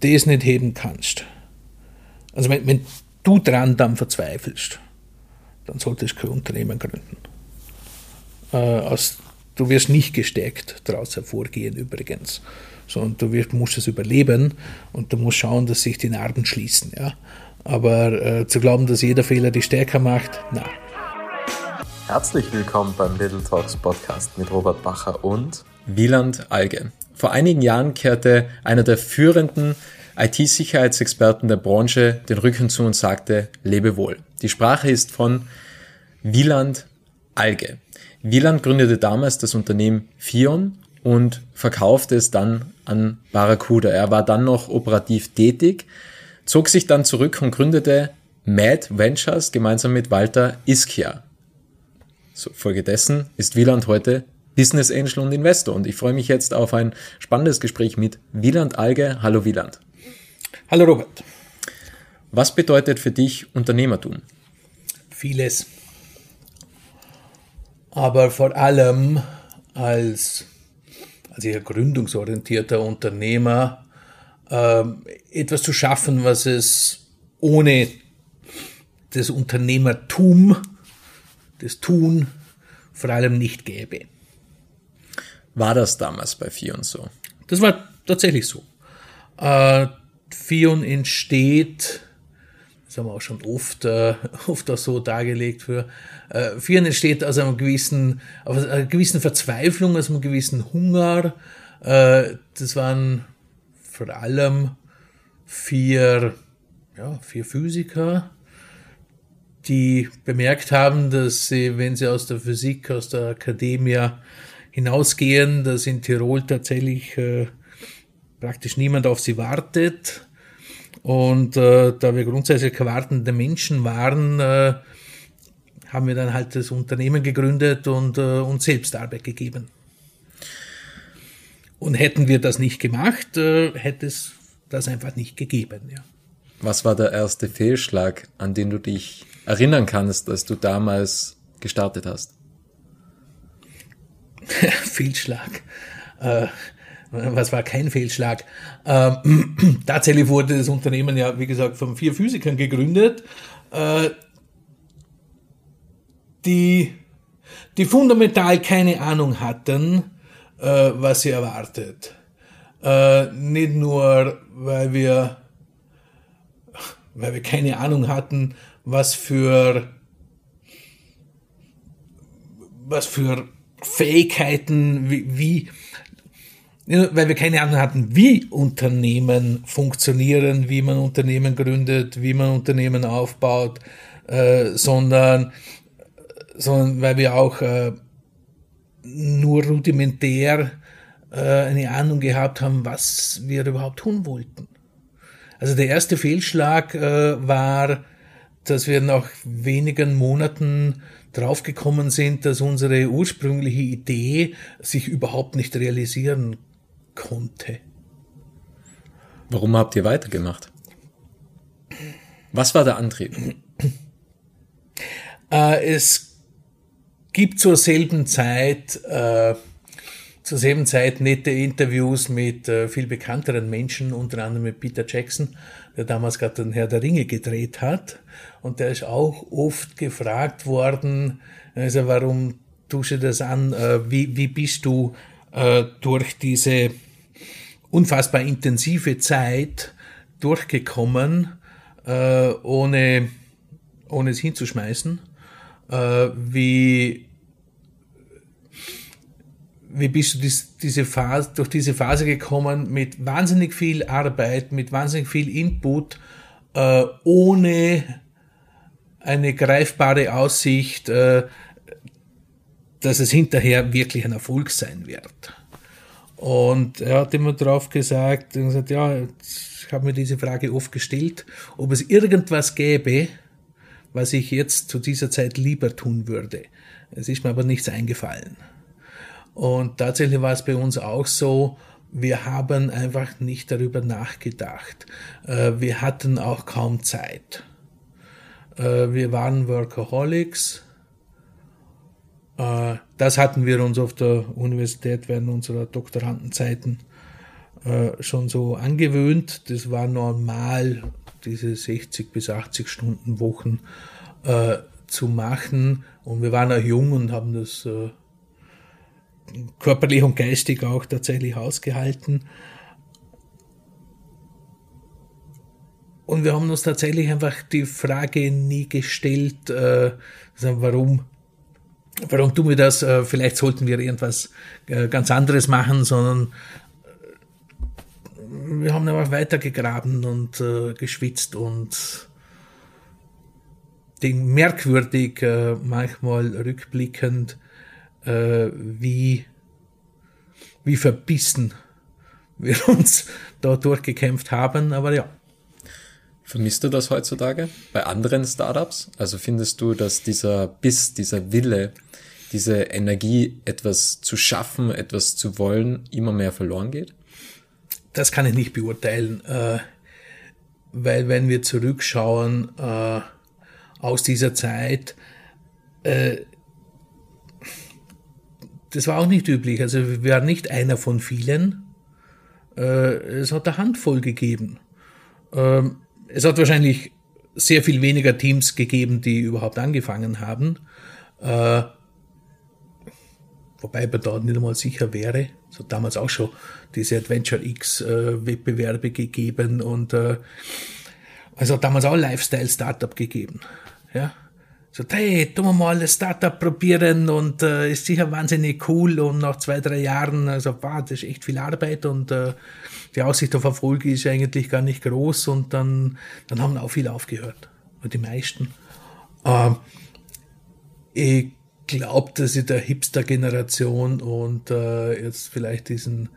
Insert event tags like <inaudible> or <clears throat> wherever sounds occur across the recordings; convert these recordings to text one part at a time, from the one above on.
das nicht heben kannst, also wenn, wenn du dran dann verzweifelst, dann solltest du kein Unternehmen gründen. Äh, aus, du wirst nicht gestärkt daraus hervorgehen übrigens, sondern du wirst, musst es überleben und du musst schauen, dass sich die Narben schließen. Ja? Aber äh, zu glauben, dass jeder Fehler dich stärker macht, na. Herzlich willkommen beim Little Talks Podcast mit Robert Bacher und Wieland Alge. Vor einigen Jahren kehrte einer der führenden IT-Sicherheitsexperten der Branche den Rücken zu und sagte, lebe wohl. Die Sprache ist von Wieland Alge. Wieland gründete damals das Unternehmen Fion und verkaufte es dann an Barracuda. Er war dann noch operativ tätig, zog sich dann zurück und gründete Mad Ventures gemeinsam mit Walter Ischia. So, folgedessen ist Wieland heute Business Angel und Investor und ich freue mich jetzt auf ein spannendes Gespräch mit Wieland Alge. Hallo Wieland. Hallo Robert. Was bedeutet für dich Unternehmertum? Vieles. Aber vor allem als, als eher gründungsorientierter Unternehmer äh, etwas zu schaffen, was es ohne das Unternehmertum, das Tun vor allem nicht gäbe. War das damals bei Fion so? Das war tatsächlich so. Äh, Fion entsteht, das haben wir auch schon oft, äh, <laughs> oft auch so dargelegt für, äh, Fion entsteht aus einem gewissen, aus einer gewissen Verzweiflung, aus einem gewissen Hunger. Äh, das waren vor allem vier, ja, vier Physiker, die bemerkt haben, dass sie, wenn sie aus der Physik, aus der Akademie hinausgehen, dass in Tirol tatsächlich äh, praktisch niemand auf sie wartet. Und äh, da wir grundsätzlich wartende Menschen waren, äh, haben wir dann halt das Unternehmen gegründet und äh, uns selbst Arbeit gegeben. Und hätten wir das nicht gemacht, äh, hätte es das einfach nicht gegeben. Ja. Was war der erste Fehlschlag, an den du dich erinnern kannst, dass du damals gestartet hast? <laughs> Fehlschlag. Äh, was war kein Fehlschlag? Ähm, <clears throat> tatsächlich wurde das Unternehmen ja, wie gesagt, von vier Physikern gegründet, äh, die, die fundamental keine Ahnung hatten, äh, was sie erwartet. Äh, nicht nur, weil wir, weil wir keine Ahnung hatten, was für, was für Fähigkeiten, wie, wie weil wir keine Ahnung hatten, wie Unternehmen funktionieren, wie man Unternehmen gründet, wie man Unternehmen aufbaut, äh, sondern, sondern weil wir auch äh, nur rudimentär äh, eine Ahnung gehabt haben, was wir überhaupt tun wollten. Also der erste Fehlschlag äh, war, dass wir nach wenigen Monaten draufgekommen sind, dass unsere ursprüngliche Idee sich überhaupt nicht realisieren konnte. Warum habt ihr weitergemacht? Was war der Antrieb? <clears throat> Äh, es gibt zur selben Zeit, äh, zur selben Zeit nette Interviews mit äh, viel bekannteren Menschen, unter anderem mit Peter Jackson, der damals gerade den Herr der Ringe gedreht hat. Und der ist auch oft gefragt worden, also warum tust du das an? Äh, wie, wie bist du äh, durch diese unfassbar intensive Zeit durchgekommen, ohne, ohne es hinzuschmeißen. Wie, wie bist du dies, diese Phase, durch diese Phase gekommen mit wahnsinnig viel Arbeit, mit wahnsinnig viel Input, äh, ohne eine greifbare Aussicht, äh, dass es hinterher wirklich ein Erfolg sein wird. Und er hat immer drauf gesagt, gesagt ja, ich habe mir diese Frage oft gestellt, ob es irgendwas gäbe, was ich jetzt zu dieser Zeit lieber tun würde. Es ist mir aber nichts eingefallen. Und tatsächlich war es bei uns auch so, wir haben einfach nicht darüber nachgedacht. Äh, wir hatten auch kaum Zeit. Äh, wir waren Workaholics äh, das hatten wir uns auf der Universität während unserer Doktorandenzeiten schon so angewöhnt. Das war normal, diese 60 bis 80 Stunden Wochen zu machen. Und wir waren auch jung und haben das körperlich und geistig auch tatsächlich ausgehalten. Und wir haben uns tatsächlich einfach die Frage nie gestellt, äh, warum, warum tun wir das? Äh, vielleicht sollten wir irgendwas äh, ganz anderes machen, sondern äh, wir haben einfach weitergegraben und äh, geschwitzt und den merkwürdig äh, manchmal rückblickend, wie, wie verbissen wir <laughs> uns da durchgekämpft haben. Aber ja, Vermisst du das heutzutage bei anderen Startups? Also findest du, dass dieser Biss, dieser Wille, diese Energie, etwas zu schaffen, etwas zu wollen, immer mehr verloren geht? Das kann ich nicht beurteilen, äh, weil wenn wir zurückschauen äh, aus dieser Zeit, äh, das war auch nicht üblich. Also wir waren nicht einer von vielen. Äh, es hat eine Handvoll gegeben. Ähm, es hat wahrscheinlich sehr viel weniger Teams gegeben, die überhaupt angefangen haben. Äh, wobei man da nicht einmal sicher wäre. Es hat damals auch schon diese Adventure X äh, gegeben und es hat damals auch Lifestyle Startup gegeben. Ja, so, hey, tun wir mal das Startup probieren und äh, ist sicher wahnsinnig cool und nach zwei, drei Jahren, also wow, das ist echt viel Arbeit und äh, die Aussicht auf Erfolg ist eigentlich gar nicht groß und dann, dann haben auch viele aufgehört. Die meisten. Ähm, ich glaube, dass ich der Hipster-Generation und äh, jetzt vielleicht diesen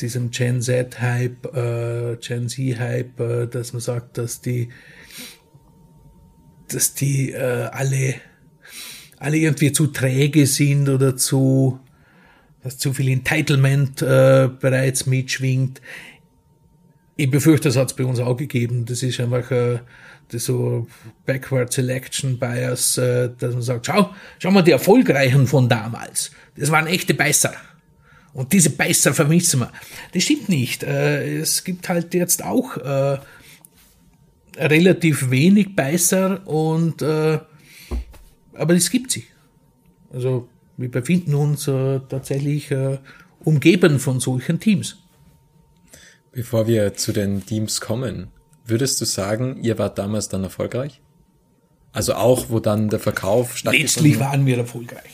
diesem Gen Z-Hype, äh, Gen Z-Hype, äh, dass man sagt, dass die dass die äh, alle, alle irgendwie zu träge sind oder zu, dass zu viel Entitlement äh, bereits mitschwingt. Ich befürchte, das hat es bei uns auch gegeben. Das ist einfach äh, das so Backward Selection Bias, äh, dass man sagt, schau, schau mal die Erfolgreichen von damals. Das waren echte Beißer. Und diese Beißer vermissen wir. Das stimmt nicht. Äh, es gibt halt jetzt auch äh, relativ wenig Beißer und äh, aber es gibt sie. Also wir befinden uns äh, tatsächlich äh, umgeben von solchen Teams. Bevor wir zu den Teams kommen, würdest du sagen, ihr wart damals dann erfolgreich? Also auch, wo dann der Verkauf stattgefunden Letztlich waren wir erfolgreich.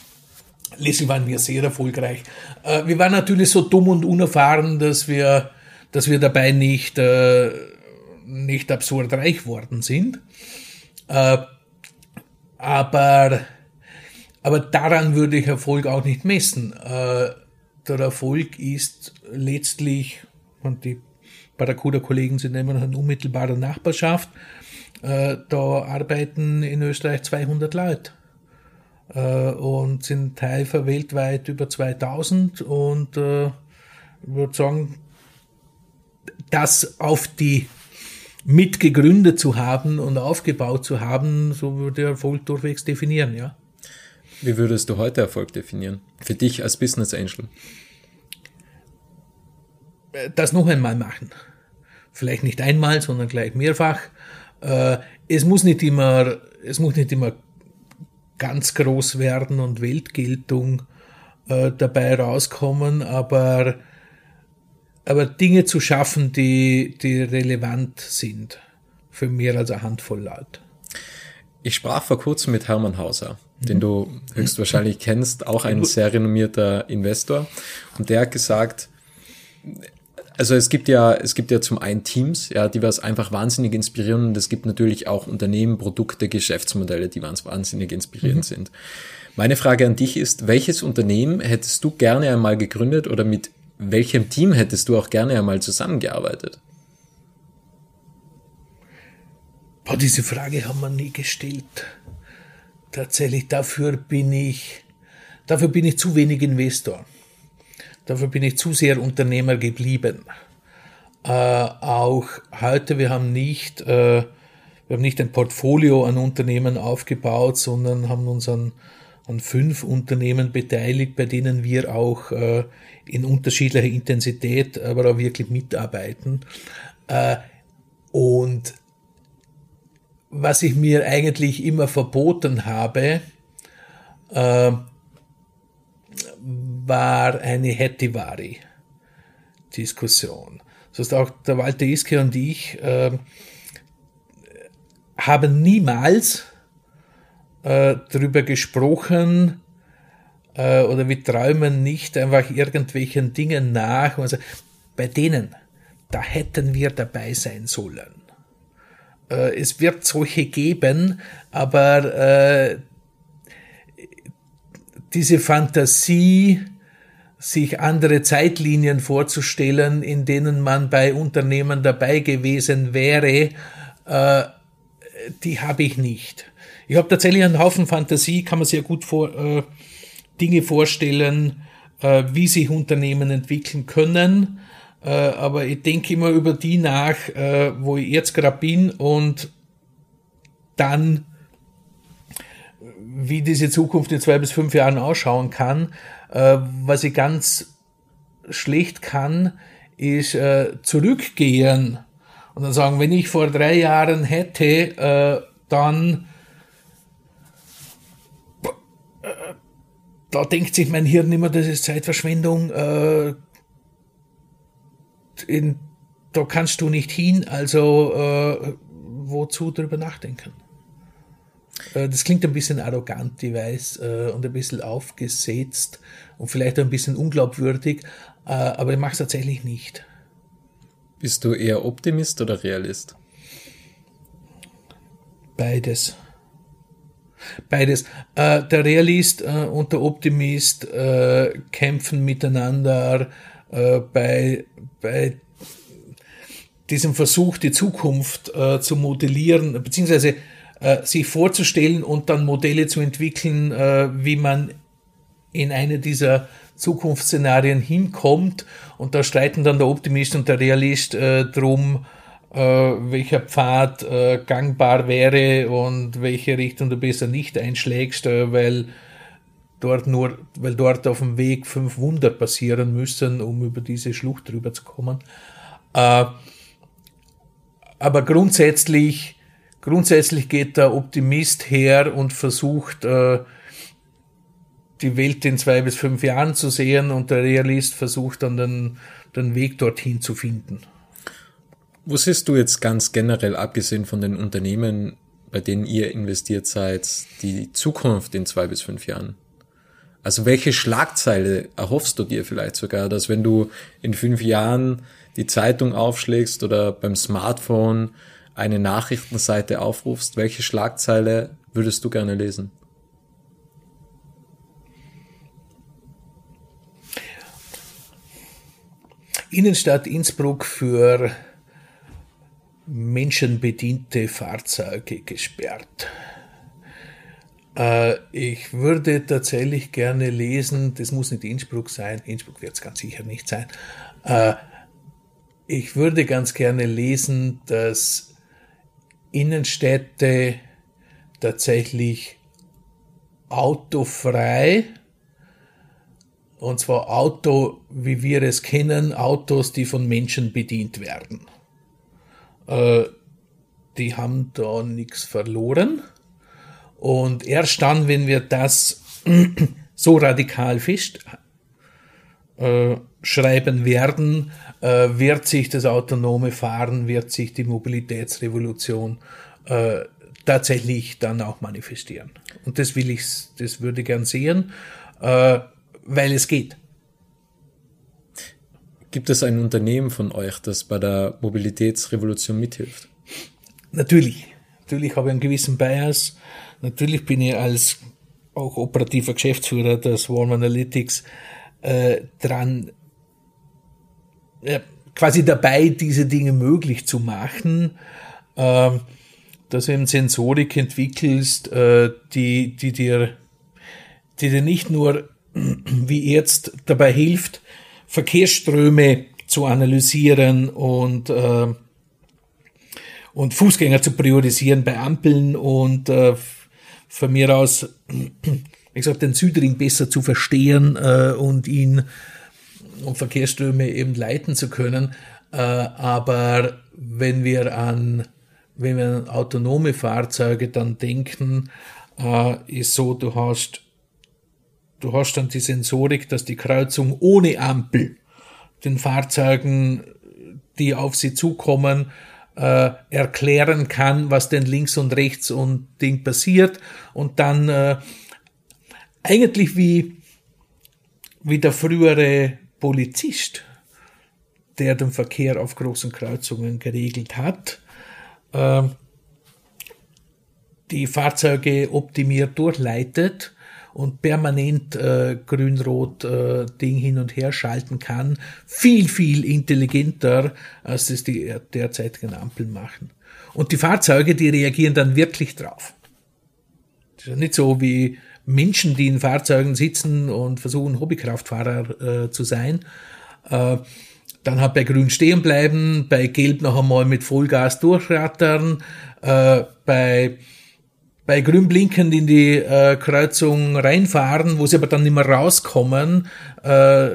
Letztlich waren wir sehr erfolgreich. Äh, wir waren natürlich so dumm und unerfahren, dass wir, dass wir dabei nicht äh, nicht absurd reich worden sind. Äh, aber, aber daran würde ich Erfolg auch nicht messen. Äh, der Erfolg ist letztlich, und die Barracuda-Kollegen sind immer noch in unmittelbarer Nachbarschaft, äh, da arbeiten in Österreich 200 Leute äh, und sind Teil weltweit über 2000 und äh, ich würde sagen, das auf die mitgegründet zu haben und aufgebaut zu haben, so würde Erfolg durchwegs definieren, ja. Wie würdest du heute Erfolg definieren? Für dich als Business Angel? Das noch einmal machen. Vielleicht nicht einmal, sondern gleich mehrfach. Äh, es muss nicht immer, es muss nicht immer ganz groß werden und Weltgeltung äh, dabei rauskommen, aber aber Dinge zu schaffen, die, die relevant sind für mehr als eine Handvoll Leute. Ich sprach vor kurzem mit Hermann Hauser, den du höchstwahrscheinlich kennst, auch ein sehr renommierter Investor. Und der hat gesagt, also es gibt ja, es gibt ja zum einen Teams, ja, die was einfach wahnsinnig inspirieren und es gibt natürlich auch Unternehmen, Produkte, Geschäftsmodelle, die was wahnsinnig inspirierend mhm. sind. Meine Frage an dich ist, welches Unternehmen hättest du gerne einmal gegründet oder mit welchem Team hättest du auch gerne einmal zusammengearbeitet? Boah, diese Frage haben wir nie gestellt. Tatsächlich, dafür bin ich, dafür bin ich zu wenig Investor. Dafür bin ich zu sehr Unternehmer geblieben. Äh, auch heute, wir haben nicht, äh, wir haben nicht ein Portfolio an Unternehmen aufgebaut, sondern haben unseren an fünf Unternehmen beteiligt, bei denen wir auch äh, in unterschiedlicher Intensität, aber auch wirklich mitarbeiten. Äh, und was ich mir eigentlich immer verboten habe, äh, war eine Hetivari-Diskussion. Das heißt, auch der Walter Iske und ich äh, haben niemals äh, darüber gesprochen, äh, oder wir träumen nicht einfach irgendwelchen Dingen nach. Also bei denen, da hätten wir dabei sein sollen. Äh, es wird solche geben, aber äh, diese Fantasie, sich andere Zeitlinien vorzustellen, in denen man bei Unternehmen dabei gewesen wäre, äh, die habe ich nicht. Ich habe tatsächlich einen Haufen Fantasie, kann man sehr gut vor, äh, Dinge vorstellen, äh, wie sich Unternehmen entwickeln können. Äh, aber ich denke immer über die nach, äh, wo ich jetzt gerade bin und dann, wie diese Zukunft in zwei bis fünf Jahren ausschauen kann. Äh, was ich ganz schlecht kann, ist äh, zurückgehen und dann sagen, wenn ich vor drei Jahren hätte, äh, dann da denkt sich mein Hirn immer, das ist Zeitverschwendung. Äh, in, da kannst du nicht hin, also äh, wozu drüber nachdenken? Äh, das klingt ein bisschen arrogant, ich weiß, äh, und ein bisschen aufgesetzt und vielleicht ein bisschen unglaubwürdig, äh, aber ich mache es tatsächlich nicht. Bist du eher Optimist oder Realist? Beides. Beides. Äh, der Realist äh, und der Optimist äh, kämpfen miteinander äh, bei, bei diesem Versuch, die Zukunft äh, zu modellieren, beziehungsweise äh, sich vorzustellen und dann Modelle zu entwickeln, wie man in eine dieser Zukunftsszenarien hinkommt. Und da streiten dann der Optimist und der Realist drum, welcher Pfad äh, gangbar wäre und welche Richtung du besser nicht einschlägst, äh, weil dort nur, weil dort auf dem Weg fünf Wunder passieren müssen, um über diese Schlucht drüber zu kommen. Äh, aber grundsätzlich, grundsätzlich geht der Optimist her und versucht, äh, die Welt in zwei bis fünf Jahren zu sehen und der Realist versucht dann den, den Weg dorthin zu finden. Wo siehst du jetzt ganz generell, abgesehen von den Unternehmen, bei denen ihr investiert seid, die Zukunft in zwei bis fünf Jahren? Also welche Schlagzeile erhoffst du dir vielleicht sogar, dass wenn du in fünf Jahren die Zeitung aufschlägst oder beim Smartphone eine Nachrichtenseite aufrufst, welche Schlagzeile würdest du gerne lesen? Innenstadt Innsbruck für menschenbediente Fahrzeuge gesperrt. Äh, ich würde tatsächlich gerne lesen, das muss nicht Innsbruck sein, Innsbruck wird es ganz sicher nicht sein. Äh, ich würde ganz gerne lesen, dass Innenstädte tatsächlich autofrei, und zwar Auto, wie wir es kennen, Autos, die von Menschen bedient werden äh, die haben da nichts verloren. Und erst dann, wenn wir das <clears throat> so radikal fest äh, schreiben werden, äh, wird sich das autonome Fahren, wird sich die Mobilitätsrevolution äh, tatsächlich dann auch manifestieren. Und das will ich, das würde ich gern sehen, äh, weil es geht. Gibt es ein Unternehmen von euch, das bei der Mobilitätsrevolution mithilft? Natürlich. Natürlich habe ich einen gewissen Bias. Natürlich bin ich als auch operativer Geschäftsführer des Warm Analytics äh, dran, äh, quasi dabei, diese Dinge möglich zu machen, äh, dass du eben Sensorik entwickelst, äh, die, die dir, die dir nicht nur <clears throat> wie jetzt dabei hilft, Verkehrsströme zu analysieren und, äh, und Fußgänger zu priorisieren bei Ampeln und äh, von mir aus, wie gesagt, den Südring besser zu verstehen äh, und ihn und Verkehrsströme eben leiten zu können. Äh, aber wenn wir an wenn wir an autonome Fahrzeuge dann denken, äh, ist so, du hast du hast dann die Sensorik, dass die Kreuzung ohne Ampel den Fahrzeugen, die auf sie zukommen, äh, erklären kann, was denn links und rechts und Ding passiert. Und dann äh, eigentlich wie, wie der frühere Polizist, der den Verkehr auf großen Kreuzungen geregelt hat, äh, die Fahrzeuge optimiert durchleitet und permanent äh, grün-rot äh, Ding hin und her schalten kann, viel, viel intelligenter, als das die derzeitigen Ampeln machen. Und die Fahrzeuge, die reagieren dann wirklich drauf. Das ist ja nicht so wie Menschen, die in Fahrzeugen sitzen und versuchen, Hobbykraftfahrer äh, zu sein. Äh, dann halt bei Grün stehen bleiben, bei Gelb noch einmal mit Vollgas durchrattern, äh, bei bei grün blinkend in die äh, Kreuzung reinfahren, wo sie aber dann nicht mehr rauskommen, äh,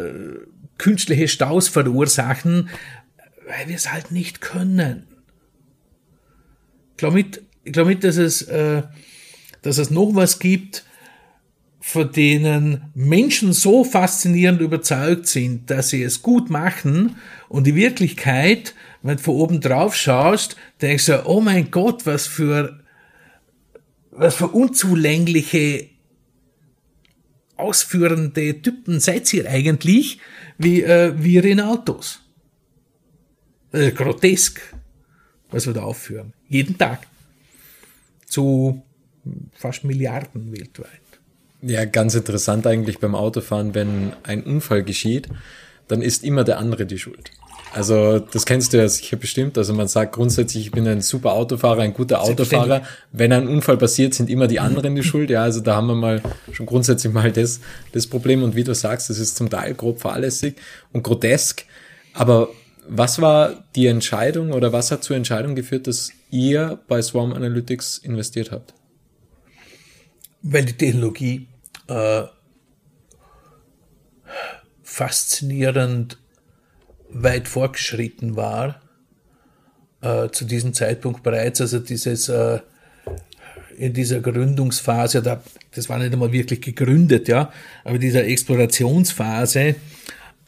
künstliche Staus verursachen, weil wir es halt nicht können. Ich glaube mit, ich glaube mit, dass es, äh, dass es noch was gibt, von denen Menschen so faszinierend überzeugt sind, dass sie es gut machen und die Wirklichkeit, wenn du von oben drauf schaust, denkst du, oh mein Gott, was für was für unzulängliche ausführende Typen seid ihr eigentlich, wie äh, wir in Autos. Äh, grotesk, was wir da aufführen. Jeden Tag. Zu fast Milliarden weltweit. Ja, ganz interessant eigentlich beim Autofahren, wenn ein Unfall geschieht, dann ist immer der andere die Schuld. Also das kennst du ja sicher bestimmt. Also man sagt grundsätzlich, ich bin ein super Autofahrer, ein guter Autofahrer. Wenn ein Unfall passiert, sind immer die anderen die Schuld. Ja, also da haben wir mal schon grundsätzlich mal das, das Problem. Und wie du sagst, das ist zum Teil grob fahrlässig und grotesk. Aber was war die Entscheidung oder was hat zur Entscheidung geführt, dass ihr bei Swarm Analytics investiert habt? Weil die Technologie äh, faszinierend weit fortgeschritten war, äh, zu diesem Zeitpunkt bereits, also dieses äh, in dieser Gründungsphase, da, das war nicht einmal wirklich gegründet, ja, aber dieser Explorationsphase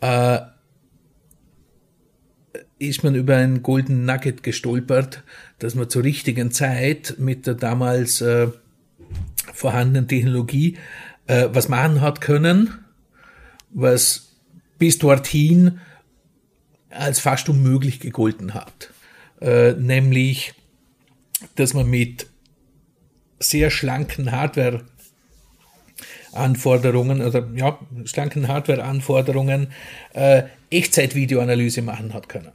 äh, ist man über ein Golden Nugget gestolpert, dass man zur richtigen Zeit mit der damals äh, vorhandenen Technologie äh, was machen hat können, was bis dorthin als fast unmöglich gegolten hat. Äh, nämlich, dass man mit sehr schlanken Hardware Anforderungen oder ja, schlanken Hardware-Anforderungen äh, Echtzeitvideoanalyse machen hat können.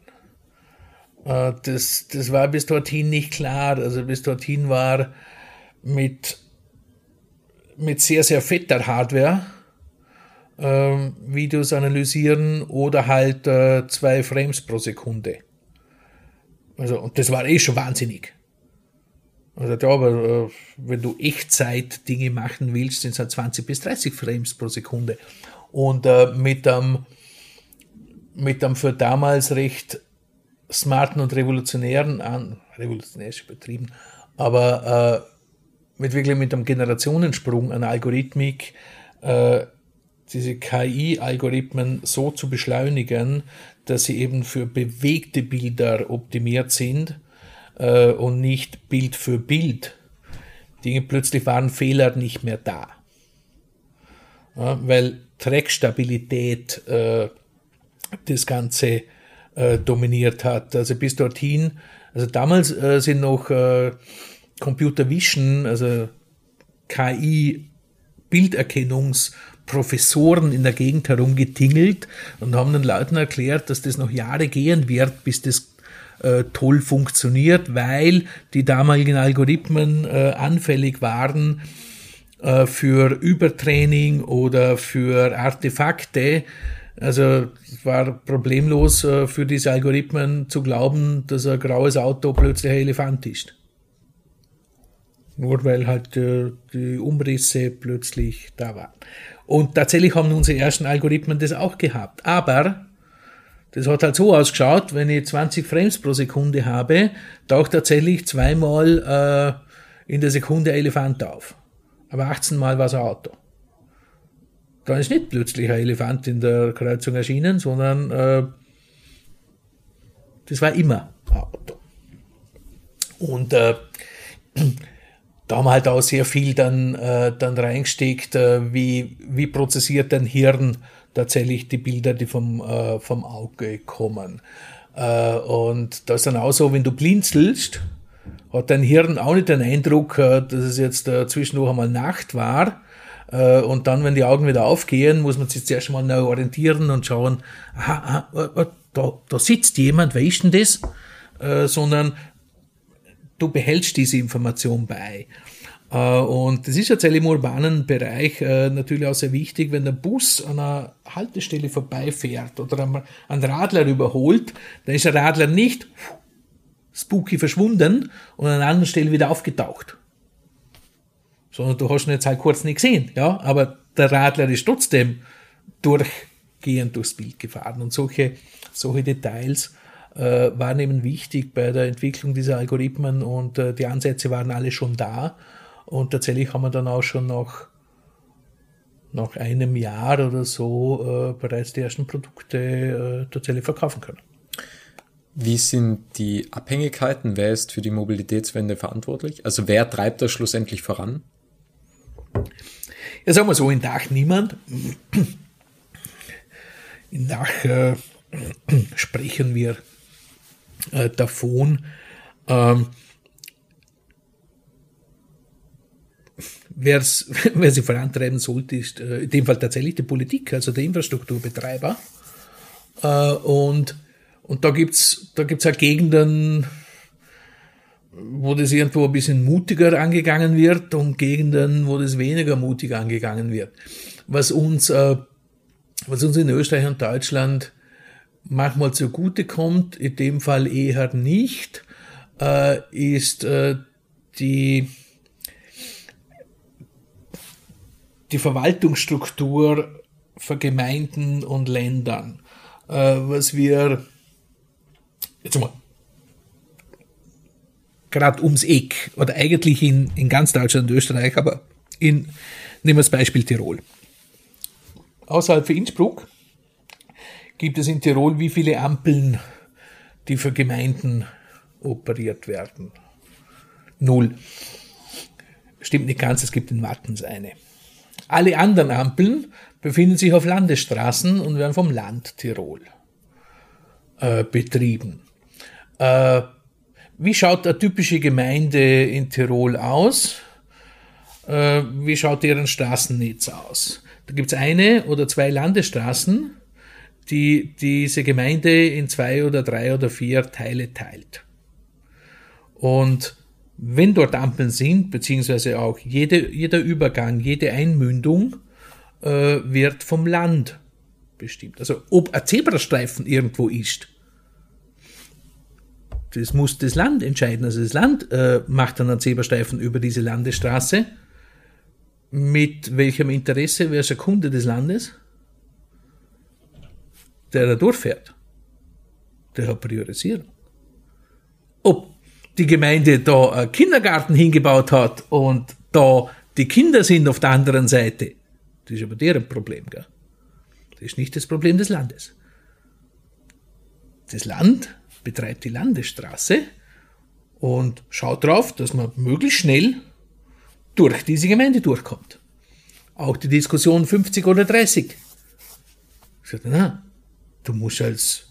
Äh, das, das war bis dorthin nicht klar. Also bis dorthin war mit, mit sehr, sehr fetter Hardware äh, Videos analysieren oder halt äh, zwei Frames pro Sekunde. Also, und das war eh schon wahnsinnig. Also, ja, aber äh, wenn du Echtzeit Dinge machen willst, sind es halt 20 bis 30 Frames pro Sekunde. Und äh, mit einem mit einem für damals recht smarten und revolutionären an, revolutionär ist übertrieben, aber äh, mit wirklich mit einem Generationensprung an Algorithmik äh, diese KI-Algorithmen so zu beschleunigen, dass sie eben für bewegte Bilder optimiert sind äh, und nicht Bild für Bild. Dinge plötzlich waren Fehler nicht mehr da. Ja, weil Trackstabilität äh, das Ganze äh, dominiert hat. Also bis dorthin, also damals äh, sind noch äh, Computer Vision, also KI Bilderkennungs- Professoren in der Gegend herumgetingelt und haben den Leuten erklärt, dass das noch Jahre gehen wird, bis das äh, toll funktioniert, weil die damaligen Algorithmen äh, anfällig waren äh, für Übertraining oder für Artefakte. Also es war problemlos äh, für diese Algorithmen zu glauben, dass ein graues Auto plötzlich ein Elefant ist. Nur weil halt äh, die Umrisse plötzlich da waren. Und tatsächlich haben unsere ersten Algorithmen das auch gehabt. Aber das hat halt so ausgeschaut, wenn ich 20 Frames pro Sekunde habe, taucht tatsächlich zweimal äh, in der Sekunde Elefant auf. Aber 18 Mal war es ein Auto. Dann ist nicht plötzlich ein Elefant in der Kreuzung erschienen, sondern äh, das war immer ein Auto. Und äh, da haben wir halt auch sehr viel dann, äh, dann reingesteckt, äh, wie, wie prozessiert ein Hirn tatsächlich die Bilder, die vom, äh, vom Auge kommen. Äh, und da ist dann auch so, wenn du blinzelst, hat dein Hirn auch nicht den Eindruck, äh, dass es jetzt äh, zwischendurch einmal Nacht war. Äh, und dann, wenn die Augen wieder aufgehen, muss man sich zuerst mal neu orientieren und schauen, aha, aha da, da sitzt jemand, wer ist denn das? Äh, sondern du behältst diese Information bei. Äh, und das ist jetzt im urbanen Bereich äh, natürlich auch sehr wichtig, wenn der Bus an einer Haltestelle vorbeifährt oder einen Radler überholt, dann ist der Radler nicht spooky verschwunden und an einer anderen Stelle wieder aufgetaucht. Sondern du hast ihn jetzt halt kurz nicht gesehen, ja, aber der Radler ist trotzdem durchgehend durchs Bild gefahren und solche, solche Details äh, waren eben wichtig bei der Entwicklung dieser Algorithmen und äh, die Ansätze waren alle schon da und tatsächlich haben wir dann auch schon nach, nach einem Jahr oder so äh, bereits die ersten Produkte äh, tatsächlich verkaufen können. Wie sind die Abhängigkeiten? Wer ist für die Mobilitätswende verantwortlich? Also wer treibt das schlussendlich voran? Ja, sagen wir so, in Dach niemand. In Dach äh, sprechen wir äh, davon. Ähm, wer's, <laughs> wer sie vorantreiben sollte, ist äh, in dem Fall tatsächlich die Politik, also der Infrastrukturbetreiber. Äh, und, und da gibt's da gibt's auch Gegenden, wo das irgendwo ein bisschen mutiger angegangen wird und Gegenden, wo das weniger mutig angegangen wird. Was uns, äh, was uns in Österreich und Deutschland manchmal zugute kommt, in dem Fall eher nicht, äh, ist äh, die die Verwaltungsstruktur für Gemeinden und Ländern, äh, was wir jetzt mal gerade ums Eck oder eigentlich in, in ganz Deutschland und Österreich, aber in, nehmen wir das Beispiel Tirol. Außerhalb von Innsbruck gibt es in Tirol wie viele Ampeln, die für Gemeinden operiert werden? Null. Stimmt nicht ganz, es gibt in Wattens eine. Alle anderen Ampeln befinden sich auf Landesstraßen und werden vom Land Tirol äh, betrieben. Äh, wie schaut eine typische Gemeinde in Tirol aus? Äh, wie schaut deren Straßennetz aus? Da gibt es eine oder zwei Landesstraßen, die diese Gemeinde in zwei oder drei oder vier Teile teilt. Und wenn dort Ampeln sind, beziehungsweise auch jede, jeder Übergang, jede Einmündung äh, wird vom Land bestimmt. Also ob ein Zebrastreifen irgendwo ist, das muss das Land entscheiden. Also das Land äh, macht dann einen Zebrastreifen über diese Landesstraße. Mit welchem Interesse? Wer ist der Kunde des Landes? Der da durchfährt. Der hat Priorisierung. Ob die Gemeinde da einen Kindergarten hingebaut hat und da die Kinder sind auf der anderen Seite, das ist aber deren Problem. Gell? Das ist nicht das Problem des Landes. Das Land betreibt die Landesstraße und schaut darauf, dass man möglichst schnell durch diese Gemeinde durchkommt. Auch die Diskussion 50 oder 30. Ich sagte, na, du musst als,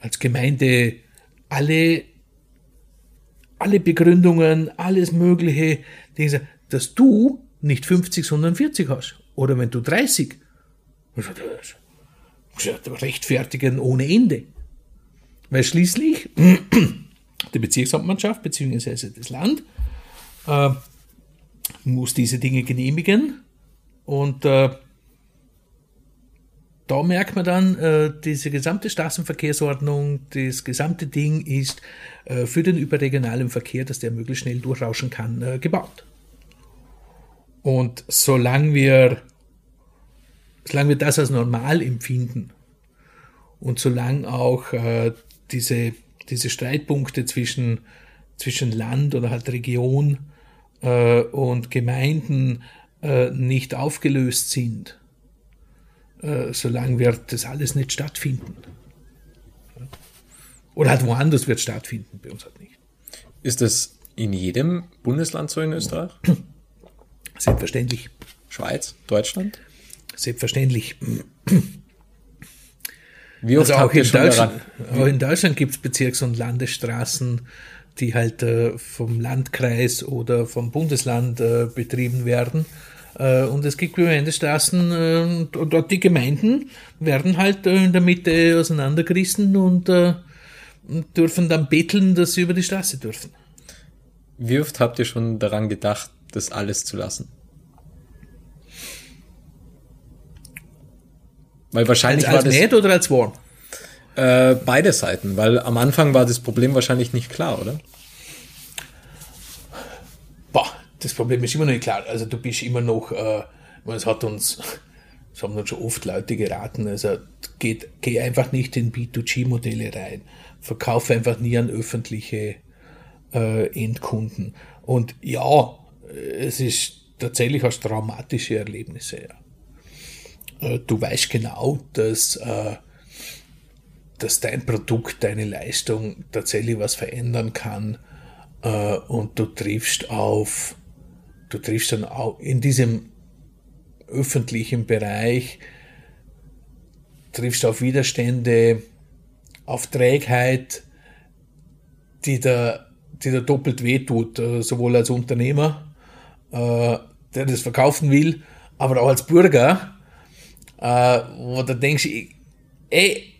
als Gemeinde alle alle Begründungen, alles Mögliche, dass du nicht 50, sondern 40 hast. Oder wenn du 30. Rechtfertigen ohne Ende. Weil schließlich <clears throat> die Bezirkshauptmannschaft bzw. das Land äh, muss diese Dinge genehmigen und äh, da merkt man dann, äh, diese gesamte Straßenverkehrsordnung, das gesamte Ding ist äh, für den überregionalen Verkehr, dass der möglichst schnell durchrauschen kann, äh, gebaut. Und solange wir, solange wir das als normal empfinden und solange auch äh, diese, diese Streitpunkte zwischen, zwischen Land oder halt Region äh, und Gemeinden äh, nicht aufgelöst sind, äh, solange wird das alles nicht stattfinden. Oder halt woanders wird stattfinden, bei uns halt nicht. Ist das in jedem Bundesland so in Österreich? <clears throat> Selbstverständlich. Schweiz, Deutschland? Selbstverständlich. <clears throat> Wie oft also auch, in Deutschland, auch in Deutschland gibt es Bezirks- und Landesstraßen, die halt äh, vom Landkreis oder vom Bundesland äh, betrieben werden. Äh, und es gibt Gemeindestraßen äh, und dort die Gemeinden werden halt äh, in der Mitte auseinandergerissen und dürfen dann betteln, dass sie über die Straße dürfen. Wie oft habt ihr schon daran gedacht, das alles zu lassen? Weil wahrscheinlich als, als war das. Mad oder als Warm? Äh, beide Seiten, weil am Anfang war das Problem wahrscheinlich nicht klar, oder? Boah, das Problem ist immer noch nicht klar. Also du bist immer noch, äh, es hat uns, <laughs> das haben uns schon oft Leute geraten, also geht, geh einfach nicht in B2G-Modelle rein. Verkaufe einfach nie an öffentliche äh, Endkunden. Und ja, es ist tatsächlich als traumatische Erlebnisse, ja. Äh, du weißt genau, dass, äh, dass dein Produkt, deine Leistung tatsächlich was verändern kann äh, und du triffst auf du triffst dann auch in diesem öffentlichen Bereich, triffst auf Widerstände, auf Trägheit, die da, die da doppelt wehtut, äh, sowohl als Unternehmer, äh, der das verkaufen will, aber auch als Bürger, äh, wo du denkst, ey,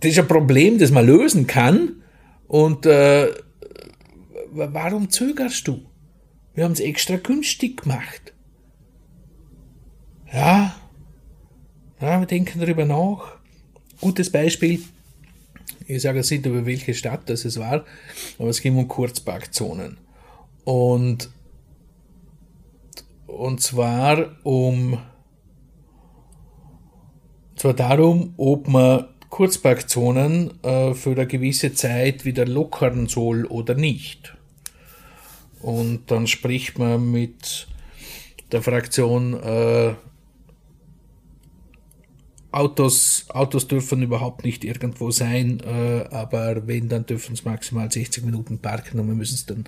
das ist ein Problem, das man lösen kann und warum zögerst du? Wir haben es extra günstig gemacht. Ja, ja, wir denken darüber nach. Gutes Beispiel. Ich sage jetzt nicht, über welche Stadt das es war, aber es ging um Kurzparkzonen. Und, und zwar um, zwar darum, ob man Kurzparkzonen äh, für eine gewisse Zeit wieder lockern soll oder nicht. Und dann spricht man mit der Fraktion, äh, Autos, Autos dürfen überhaupt nicht irgendwo sein, äh, aber wenn, dann dürfen es maximal 60 Minuten parken und wir müssen es dann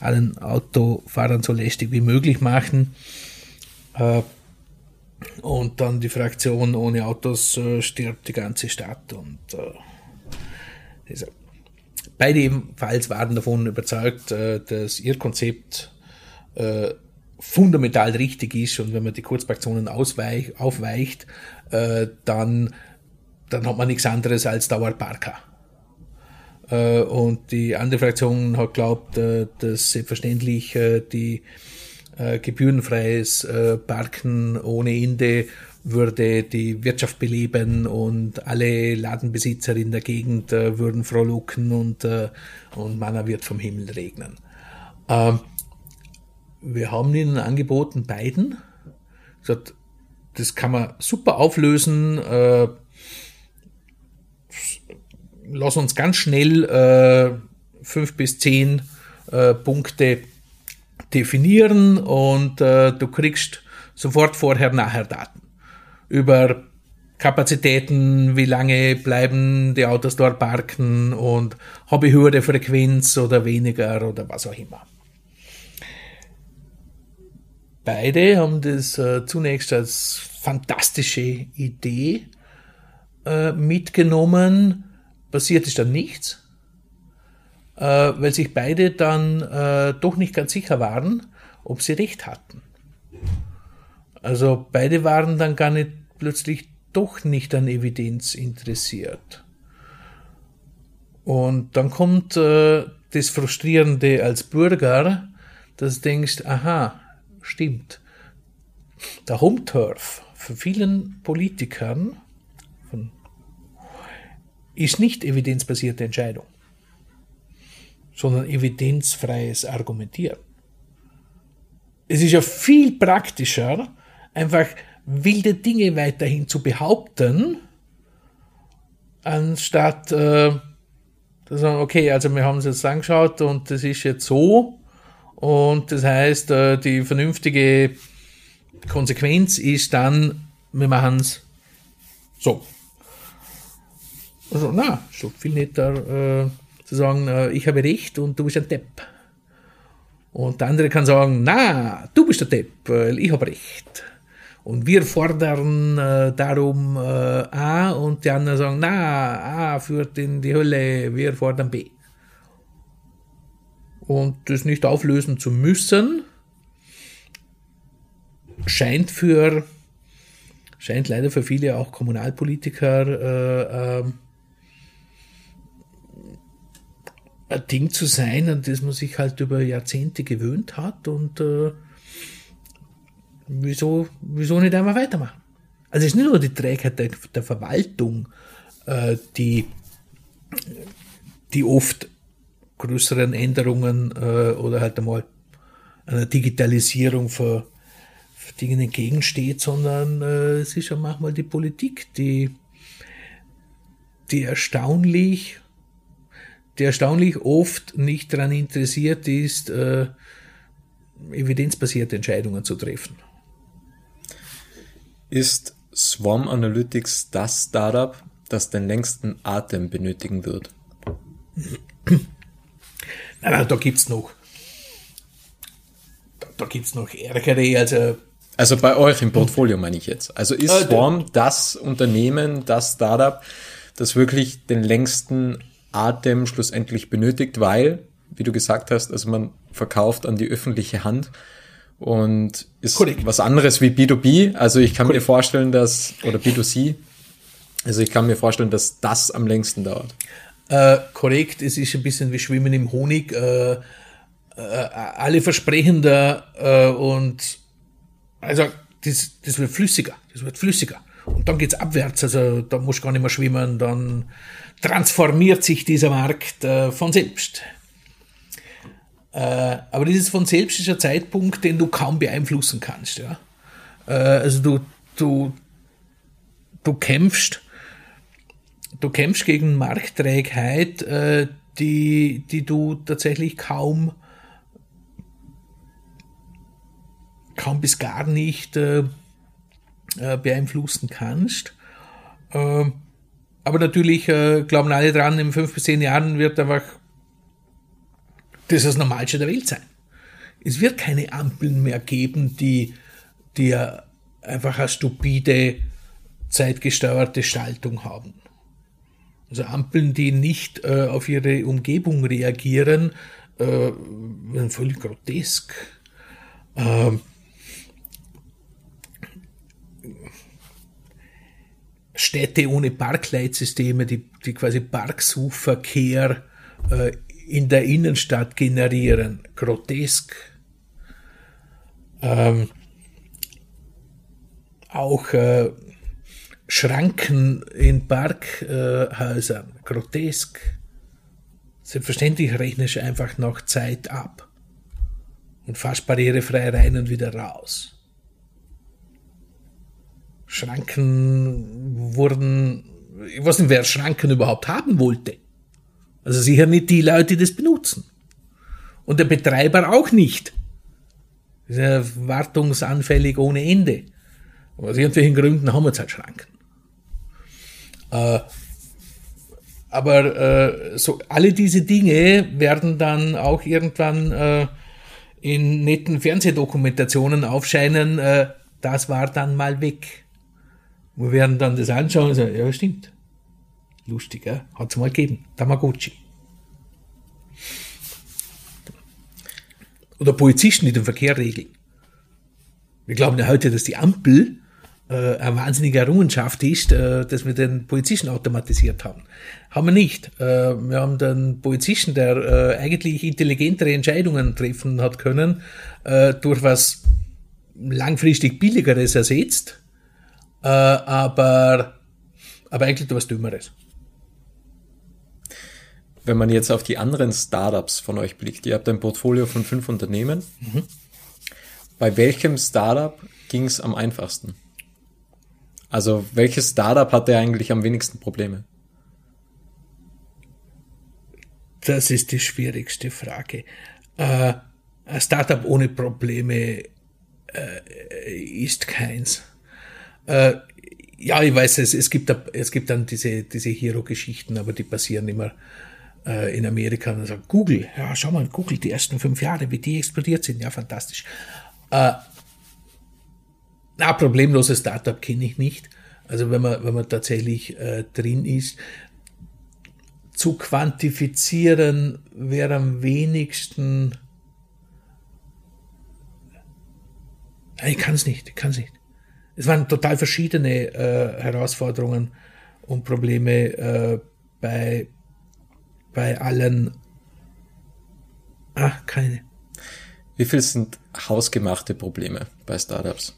allen Autofahrern so lästig wie möglich machen. Äh, und dann die Fraktion ohne Autos äh, stirbt die ganze Stadt und äh, Beide ebenfalls waren davon überzeugt, äh, dass ihr Konzept äh, fundamental richtig ist und wenn man die ausweich, aufweicht, äh, dann, dann hat man nichts anderes als Dauerparker. Und die andere Fraktion hat glaubt, dass selbstverständlich die gebührenfreies Parken ohne Ende würde die Wirtschaft beleben und alle Ladenbesitzer in der Gegend äh, würden frohlocken und, äh, und Manna wird vom Himmel regnen. Ähm, wir haben ihnen angeboten, beiden. Gesagt, das kann man super auflösen. Äh, lass uns ganz schnell äh, fünf bis zehn äh, Punkte definieren und äh, du kriegst sofort vorher nachher Daten über Kapazitäten, wie lange bleiben die Autos dort parken und habe ich höhere Frequenz oder weniger oder was auch immer. Beide haben das äh, zunächst als fantastische Idee äh, mitgenommen. Passiert ist dann nichts, äh, weil sich beide dann äh, doch nicht ganz sicher waren, ob sie recht hatten. Also beide waren dann gar nicht plötzlich doch nicht an Evidenz interessiert. Und dann kommt äh, das Frustrierende als Bürger, dass du denkst, aha, stimmt. Der Home Turf für vielen Politikern ist nicht evidenzbasierte Entscheidung, sondern evidenzfreies Argumentieren. Es ist ja viel praktischer, einfach wilde Dinge weiterhin zu behaupten, anstatt äh, zu sagen, okay, also wir haben es jetzt angeschaut und das ist jetzt so und das heißt, äh, die vernünftige Konsequenz ist dann, wir machen es so. Also, na, so viel netter äh, zu sagen, äh, ich habe recht und du bist ein Depp. Und der andere kann sagen, na, du bist der Depp, weil ich habe recht. Und wir fordern äh, darum äh, A und die anderen sagen, na, A führt in die Hölle, wir fordern B. Und das nicht auflösen zu müssen, scheint für, scheint leider für viele auch Kommunalpolitiker äh, äh, ein Ding zu sein, an das man sich halt über Jahrzehnte gewöhnt hat und äh, wieso, wieso nicht einmal weitermachen? Also es ist nicht nur die Trägheit der, der Verwaltung, äh, die, die oft größeren Änderungen äh, oder halt einmal einer Digitalisierung für, für Dinge entgegensteht, sondern äh, es ist auch manchmal die Politik, die, die erstaunlich die erstaunlich oft nicht daran interessiert ist, äh, evidenzbasierte Entscheidungen zu treffen. Ist Swarm Analytics das Startup, das den längsten Atem benötigen wird? Nein, nein, da gibt es noch. Da, da gibt es noch ärgere, also. Also bei euch im Portfolio meine ich jetzt. Also ist äh, Swarm das Unternehmen, das Startup, das wirklich den längsten Atem schlussendlich benötigt, weil, wie du gesagt hast, also man verkauft an die öffentliche Hand und ist Korrekt. was anderes wie B2B. Also ich kann Korrekt. mir vorstellen, dass, oder B2C, also ich kann mir vorstellen, dass das am längsten dauert. Äh, korrekt, es ist ein bisschen wie Schwimmen im Honig. Äh, äh, alle versprechen da äh, und also das, das wird flüssiger, das wird flüssiger. Und dann geht's abwärts, also da musst du gar nicht mehr schwimmen, dann transformiert sich dieser Markt äh, von selbst. Äh, aber dieses von selbst ist ein Zeitpunkt, den du kaum beeinflussen kannst. Ja? Äh, also du, du, du kämpfst, du kämpfst gegen Marktträgheit, äh, die, die du tatsächlich kaum, kaum bis gar nicht äh, äh, beeinflussen kannst. Ähm, aber natürlich äh, glauben alle dran, in fünf bis zehn Jahren wird einfach das das Normalste der Welt sein. Es wird keine Ampeln mehr geben, die, die einfach eine stupide, zeitgesteuerte Schaltung haben. Also Ampeln, die nicht äh, auf ihre Umgebung reagieren, äh, werden völlig grotesk. Ähm, Städte ohne Parkleitsysteme, die, die quasi Parksuchverkehr äh, in der Innenstadt generieren. Grotesk. Ähm, auch äh, Schranken in Parkhäusern. Äh, Grotesk. Selbstverständlich rechnest du einfach noch Zeit ab und fast barrierefrei rein und wieder raus. Schranken wurden, ich weiß nicht, wer Schranken überhaupt haben wollte. Also sicher nicht die Leute, die das benutzen. Und der Betreiber auch nicht. Ist ja wartungsanfällig ohne Ende. aus irgendwelchen Gründen haben wir jetzt halt. Äh, aber äh, so alle diese Dinge werden dann auch irgendwann äh, in netten Fernsehdokumentationen aufscheinen. Äh, das war dann mal weg. Wir werden dann das anschauen und sagen, ja, stimmt. Lustig, ja? hat es mal gegeben. Tamagotchi. Oder Polizisten, die den Verkehr regeln. Wir glauben ja heute, dass die Ampel äh, eine wahnsinnige Errungenschaft ist, äh, dass wir den Polizisten automatisiert haben. Haben wir nicht. Äh, wir haben den Polizisten, der äh, eigentlich intelligentere Entscheidungen treffen hat können, äh, durch was langfristig billigeres ersetzt äh, aber, aber eigentlich was Dümmeres. Wenn man jetzt auf die anderen Startups von euch blickt, ihr habt ein Portfolio von fünf Unternehmen. Mhm. Bei welchem Startup ging es am einfachsten? Also welches Startup hatte eigentlich am wenigsten Probleme? Das ist die schwierigste Frage. Äh, ein Startup ohne Probleme äh, ist keins. Äh, ja, ich weiß, es, es, gibt, es gibt dann diese, diese Hero-Geschichten, aber die passieren immer äh, in Amerika. Und sagt, Google, ja, schau mal, Google, die ersten fünf Jahre, wie die explodiert sind, ja, fantastisch. Äh, na, problemloses Startup kenne ich nicht. Also wenn man, wenn man tatsächlich äh, drin ist, zu quantifizieren wäre am wenigsten. Ich kann es nicht, ich kann es nicht. Es waren total verschiedene äh, Herausforderungen und Probleme äh, bei, bei allen. Ah, keine. Wie viel sind hausgemachte Probleme bei Startups?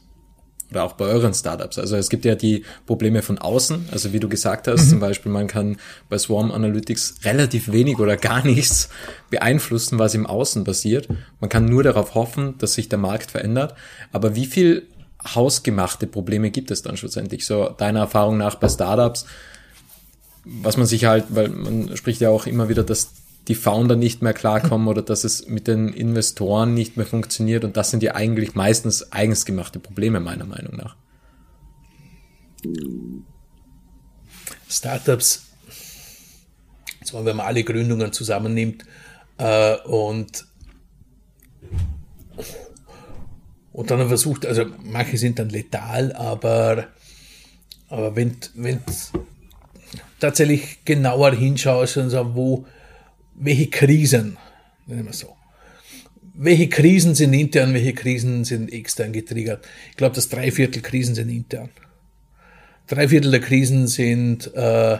oder auch bei euren Startups. Also es gibt ja die Probleme von außen, also wie du gesagt hast, mhm. zum Beispiel man kann bei Swarm Analytics relativ wenig oder gar nichts beeinflussen, was im Außen passiert. Man kann nur darauf hoffen, dass sich der Markt verändert. Aber wie viel hausgemachte Probleme gibt es dann schlussendlich? So deiner Erfahrung nach bei Startups, was man sich halt, weil man spricht ja auch immer wieder, dass die Founder nicht mehr klarkommen oder dass es mit den Investoren nicht mehr funktioniert. Und das sind ja eigentlich meistens eigens gemachte Probleme, meiner Meinung nach. Startups, also wenn man alle Gründungen zusammennimmt äh, und, und dann versucht, also manche sind dann letal, aber, aber wenn, wenn tatsächlich genauer hinschaust und sagst, wo, welche Krisen, nennen wir so, welche Krisen sind intern, welche Krisen sind extern getriggert. Ich glaube, dass drei Viertel Krisen sind intern. Drei Viertel der Krisen sind, äh,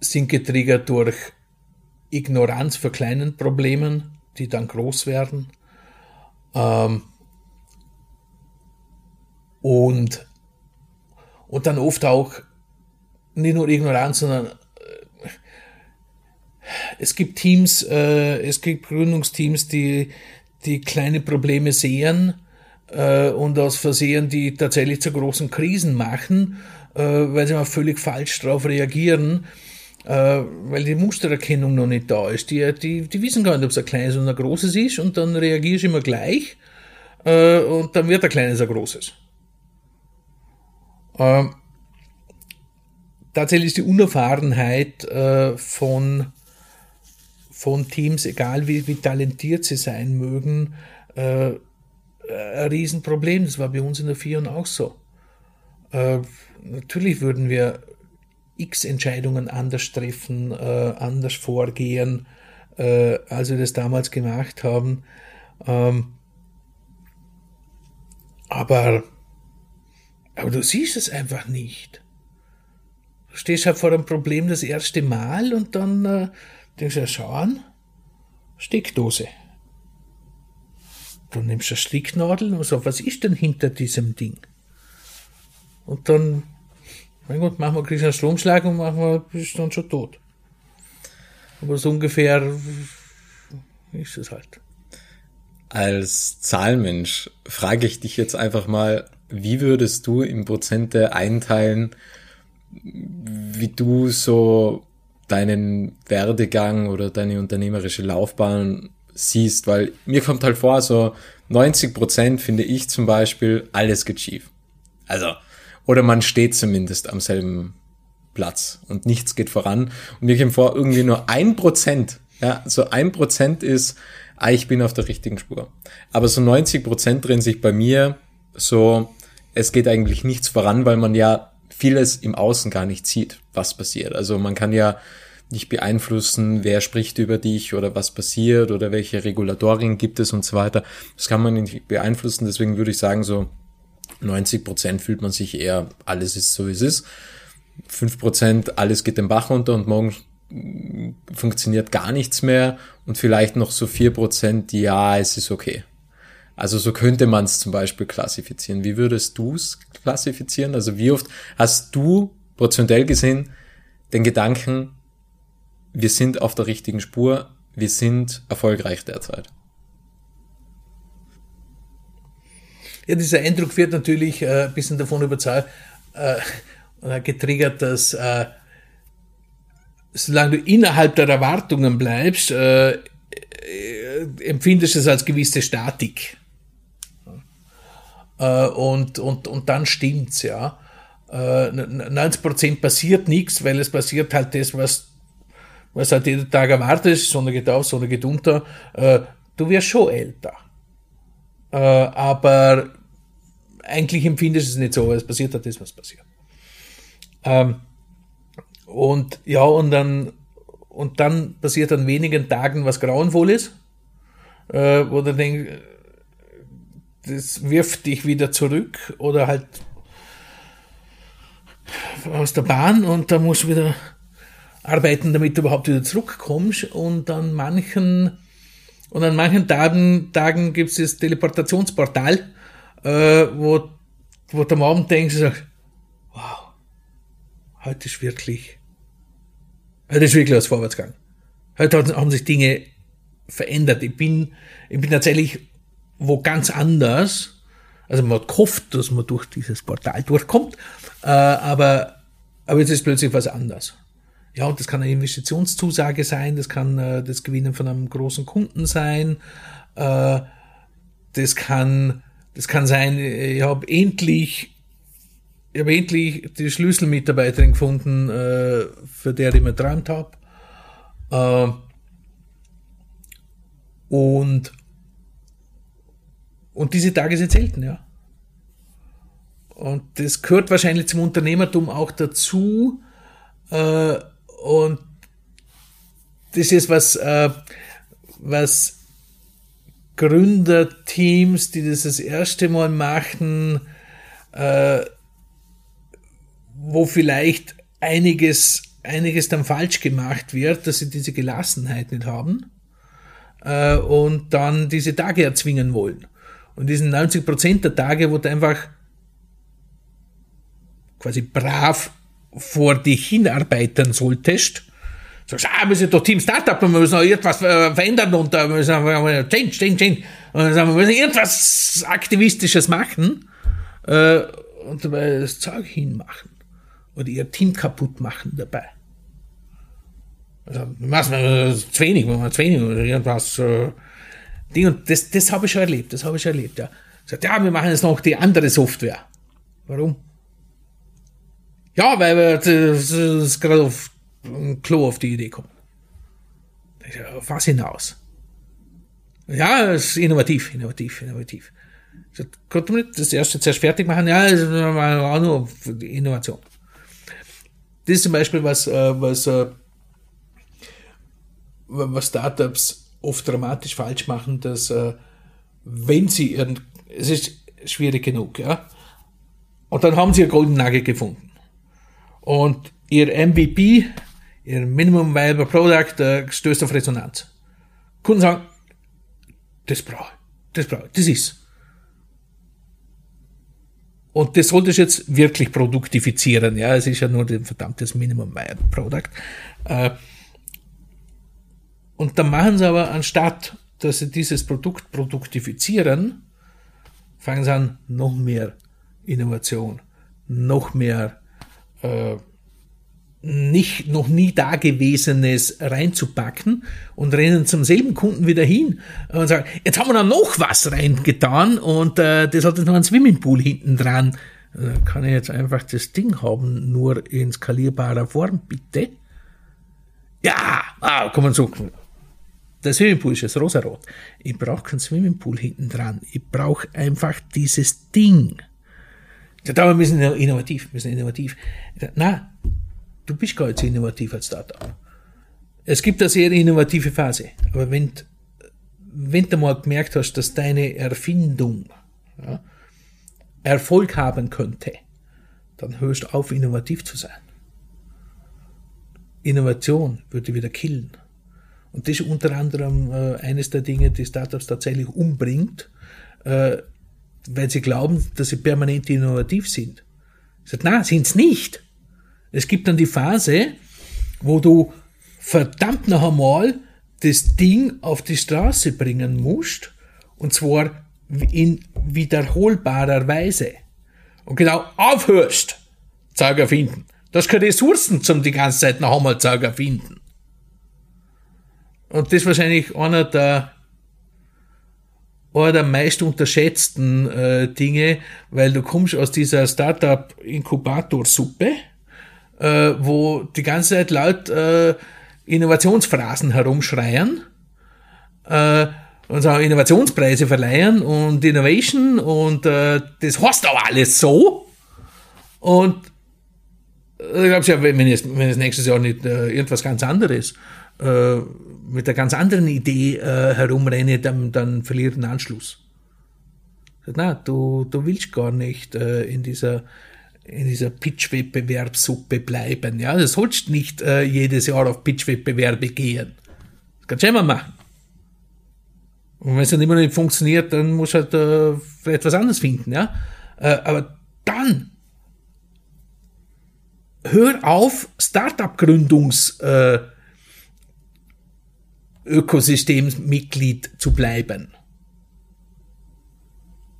sind getriggert durch Ignoranz vor kleinen Problemen, die dann groß werden. Ähm, und, und dann oft auch nicht nur Ignoranz, sondern es gibt Teams, äh, es gibt Gründungsteams, die, die kleine Probleme sehen äh, und aus Versehen die tatsächlich zu großen Krisen machen, äh, weil sie mal völlig falsch darauf reagieren, äh, weil die Mustererkennung noch nicht da ist. Die, die, die wissen gar nicht, ob es ein kleines oder ein großes ist und dann reagierst du immer gleich äh, und dann wird ein kleines ein großes. Ähm, tatsächlich ist die Unerfahrenheit äh, von von Teams, egal wie, wie talentiert sie sein mögen, äh, ein Riesenproblem. Das war bei uns in der Fion auch so. Äh, natürlich würden wir x Entscheidungen anders treffen, äh, anders vorgehen, äh, als wir das damals gemacht haben. Ähm, aber, aber du siehst es einfach nicht. Du stehst halt vor einem Problem das erste Mal und dann äh, Denkst du, schau an, Steckdose. Dann nimmst du eine Stricknadel und sagst, was ist denn hinter diesem Ding? Und dann, mein Gott, machen wir einen Stromschlag und wir, bist dann schon tot. Aber so ungefähr ist es halt. Als Zahlmensch frage ich dich jetzt einfach mal, wie würdest du in Prozente einteilen, wie du so deinen Werdegang oder deine unternehmerische Laufbahn siehst, weil mir kommt halt vor, so 90 Prozent finde ich zum Beispiel, alles geht schief. Also, oder man steht zumindest am selben Platz und nichts geht voran. Und mir kommt vor, irgendwie nur ein Prozent, ja, so ein Prozent ist, ah, ich bin auf der richtigen Spur. Aber so 90 Prozent drin sich bei mir so, es geht eigentlich nichts voran, weil man ja vieles im Außen gar nicht sieht, was passiert. Also man kann ja nicht beeinflussen, wer spricht über dich oder was passiert oder welche Regulatorien gibt es und so weiter. Das kann man nicht beeinflussen. Deswegen würde ich sagen, so 90 Prozent fühlt man sich eher, alles ist so, wie es ist. 5 Prozent, alles geht den Bach runter und morgen funktioniert gar nichts mehr und vielleicht noch so 4 Prozent, ja, es ist okay. Also so könnte man es zum Beispiel klassifizieren. Wie würdest du es klassifizieren? Also wie oft hast du prozentuell gesehen den Gedanken, wir sind auf der richtigen Spur, wir sind erfolgreich derzeit? Ja, dieser Eindruck wird natürlich äh, ein bisschen davon überzeugt, äh, getriggert, dass äh, solange du innerhalb der Erwartungen bleibst, äh, äh empfindest du es als gewisse Statik. Äh, und, und, und dann stimmt's, ja. Äh, 90% passiert nichts, weil es passiert halt das, was, was halt jeden Tag erwartet, Sonne geht auf, Sonne geht unter. Äh, du wirst schon älter. Äh, aber eigentlich empfindest du es nicht so, es passiert halt das, was passiert. Ähm, und ja, und dann, und dann passiert an wenigen Tagen was grauenvolles, äh, wo du denkst, das wirft dich wieder zurück oder halt aus der Bahn und da musst du wieder arbeiten, damit du überhaupt wieder zurückkommst und an manchen und an manchen Tagen, Tagen gibt es das Teleportationsportal, äh, wo, wo du am Abend denkst, wow, heute ist wirklich, heute ist wirklich was Vorwärtsgang. Heute haben sich Dinge verändert. Ich bin, ich bin tatsächlich wo ganz anders. Also man hat gehofft, dass man durch dieses Portal durchkommt, äh, aber, aber jetzt ist plötzlich was anders. Ja, und das kann eine Investitionszusage sein, das kann äh, das Gewinnen von einem großen Kunden sein, äh, das kann, das kann sein, ich habe endlich, ich habe endlich die Schlüsselmitarbeiterin gefunden, äh, für der ich mir geträumt habe. Äh, und und diese Tage sind selten, ja. Und das gehört wahrscheinlich zum Unternehmertum auch dazu. Äh, und das ist was, äh, was Gründerteams, die das das erste Mal machen, äh, wo vielleicht einiges, einiges dann falsch gemacht wird, dass sie diese Gelassenheit nicht haben äh, und dann diese Tage erzwingen wollen. Und diesen 90 Prozent der Tage, wo du einfach quasi brav vor dich hinarbeiten solltest, sagst, ah, wir sind doch Team Startup, wir müssen etwas äh, verändern und äh, wir müssen change, change, change. Und wir müssen irgendwas Aktivistisches machen äh, und dabei das Zeug hinmachen. Oder ihr Team kaputt machen dabei. Also, was, zu wenig, zu wenig oder irgendwas äh, Ding. Und das, das habe ich schon erlebt, das habe ich schon erlebt, ja. Sagt, ja, wir machen jetzt noch die andere Software. Warum? Ja, weil wir gerade auf Klo auf die Idee kommen. Auf was hinaus? Ja, ist innovativ, innovativ, innovativ. Sagt, konnte man das erste zuerst fertig machen? Ja, das war auch nur Innovation. Das ist zum Beispiel was, äh, was, äh, was Startups oft dramatisch falsch machen, dass äh, wenn sie ihren, es ist schwierig genug, ja, und dann haben sie ihr Golden Nugget gefunden. Und ihr MVP, ihr Minimum Viable Product, äh, stößt auf Resonanz. Kunden sagen, das brauche ich, das brauche ich, das ist. Und das sollte ich jetzt wirklich produktifizieren, ja, es ist ja nur ein verdammtes Minimum Viable Product. Äh, und dann machen sie aber, anstatt dass sie dieses Produkt produktifizieren, fangen sie an, noch mehr Innovation, noch mehr äh, nicht, noch nie Dagewesenes reinzupacken und rennen zum selben Kunden wieder hin und sagen, jetzt haben wir noch was reingetan und äh, das hat jetzt noch einen Swimmingpool hinten dran. Da kann ich jetzt einfach das Ding haben, nur in skalierbarer Form, bitte? Ja, ah, kann man so der Swimmingpool ist jetzt rosarot. Ich brauche keinen Swimmingpool hinten dran. Ich brauche einfach dieses Ding. Ja, da müssen wir innovativ, müssen innovativ. Na, du bist gar nicht so innovativ als Startup. Es gibt eine sehr innovative Phase. Aber wenn, wenn du mal gemerkt hast, dass deine Erfindung ja, Erfolg haben könnte, dann hörst du auf, innovativ zu sein. Innovation würde wieder killen. Und das ist unter anderem äh, eines der Dinge, die Startups tatsächlich umbringt, äh, weil sie glauben, dass sie permanent innovativ sind. Ich sage, na, sind's nicht. Es gibt dann die Phase, wo du verdammt noch einmal das Ding auf die Straße bringen musst, und zwar in wiederholbarer Weise. Und genau aufhörst, Zeug erfinden. Du hast keine Ressourcen zum die ganze Zeit noch einmal Zeug erfinden. Und das ist wahrscheinlich einer der, einer der meist unterschätzten äh, Dinge, weil du kommst aus dieser Startup-Inkubator-Suppe, äh, wo die ganze Zeit laut äh, Innovationsphrasen herumschreien äh, und sagen Innovationspreise verleihen und Innovation und äh, das heißt aber alles so. Und äh, ich glaube ja, wenn es, wenn es nächstes Jahr nicht äh, irgendwas ganz anderes äh, mit einer ganz anderen Idee äh, herumrenne, dann, dann verliert den Anschluss. Na, du, du willst gar nicht äh, in dieser in dieser Pitch-Wettbewerbssuppe bleiben. Ja, du sollst nicht äh, jedes Jahr auf Pitch-Wettbewerbe gehen. Das kannst du immer machen. Und wenn es dann immer nicht funktioniert, dann musst du halt äh, etwas anderes finden. Ja, äh, aber dann hör auf, Startup-Gründungs äh, Ökosystemmitglied zu bleiben.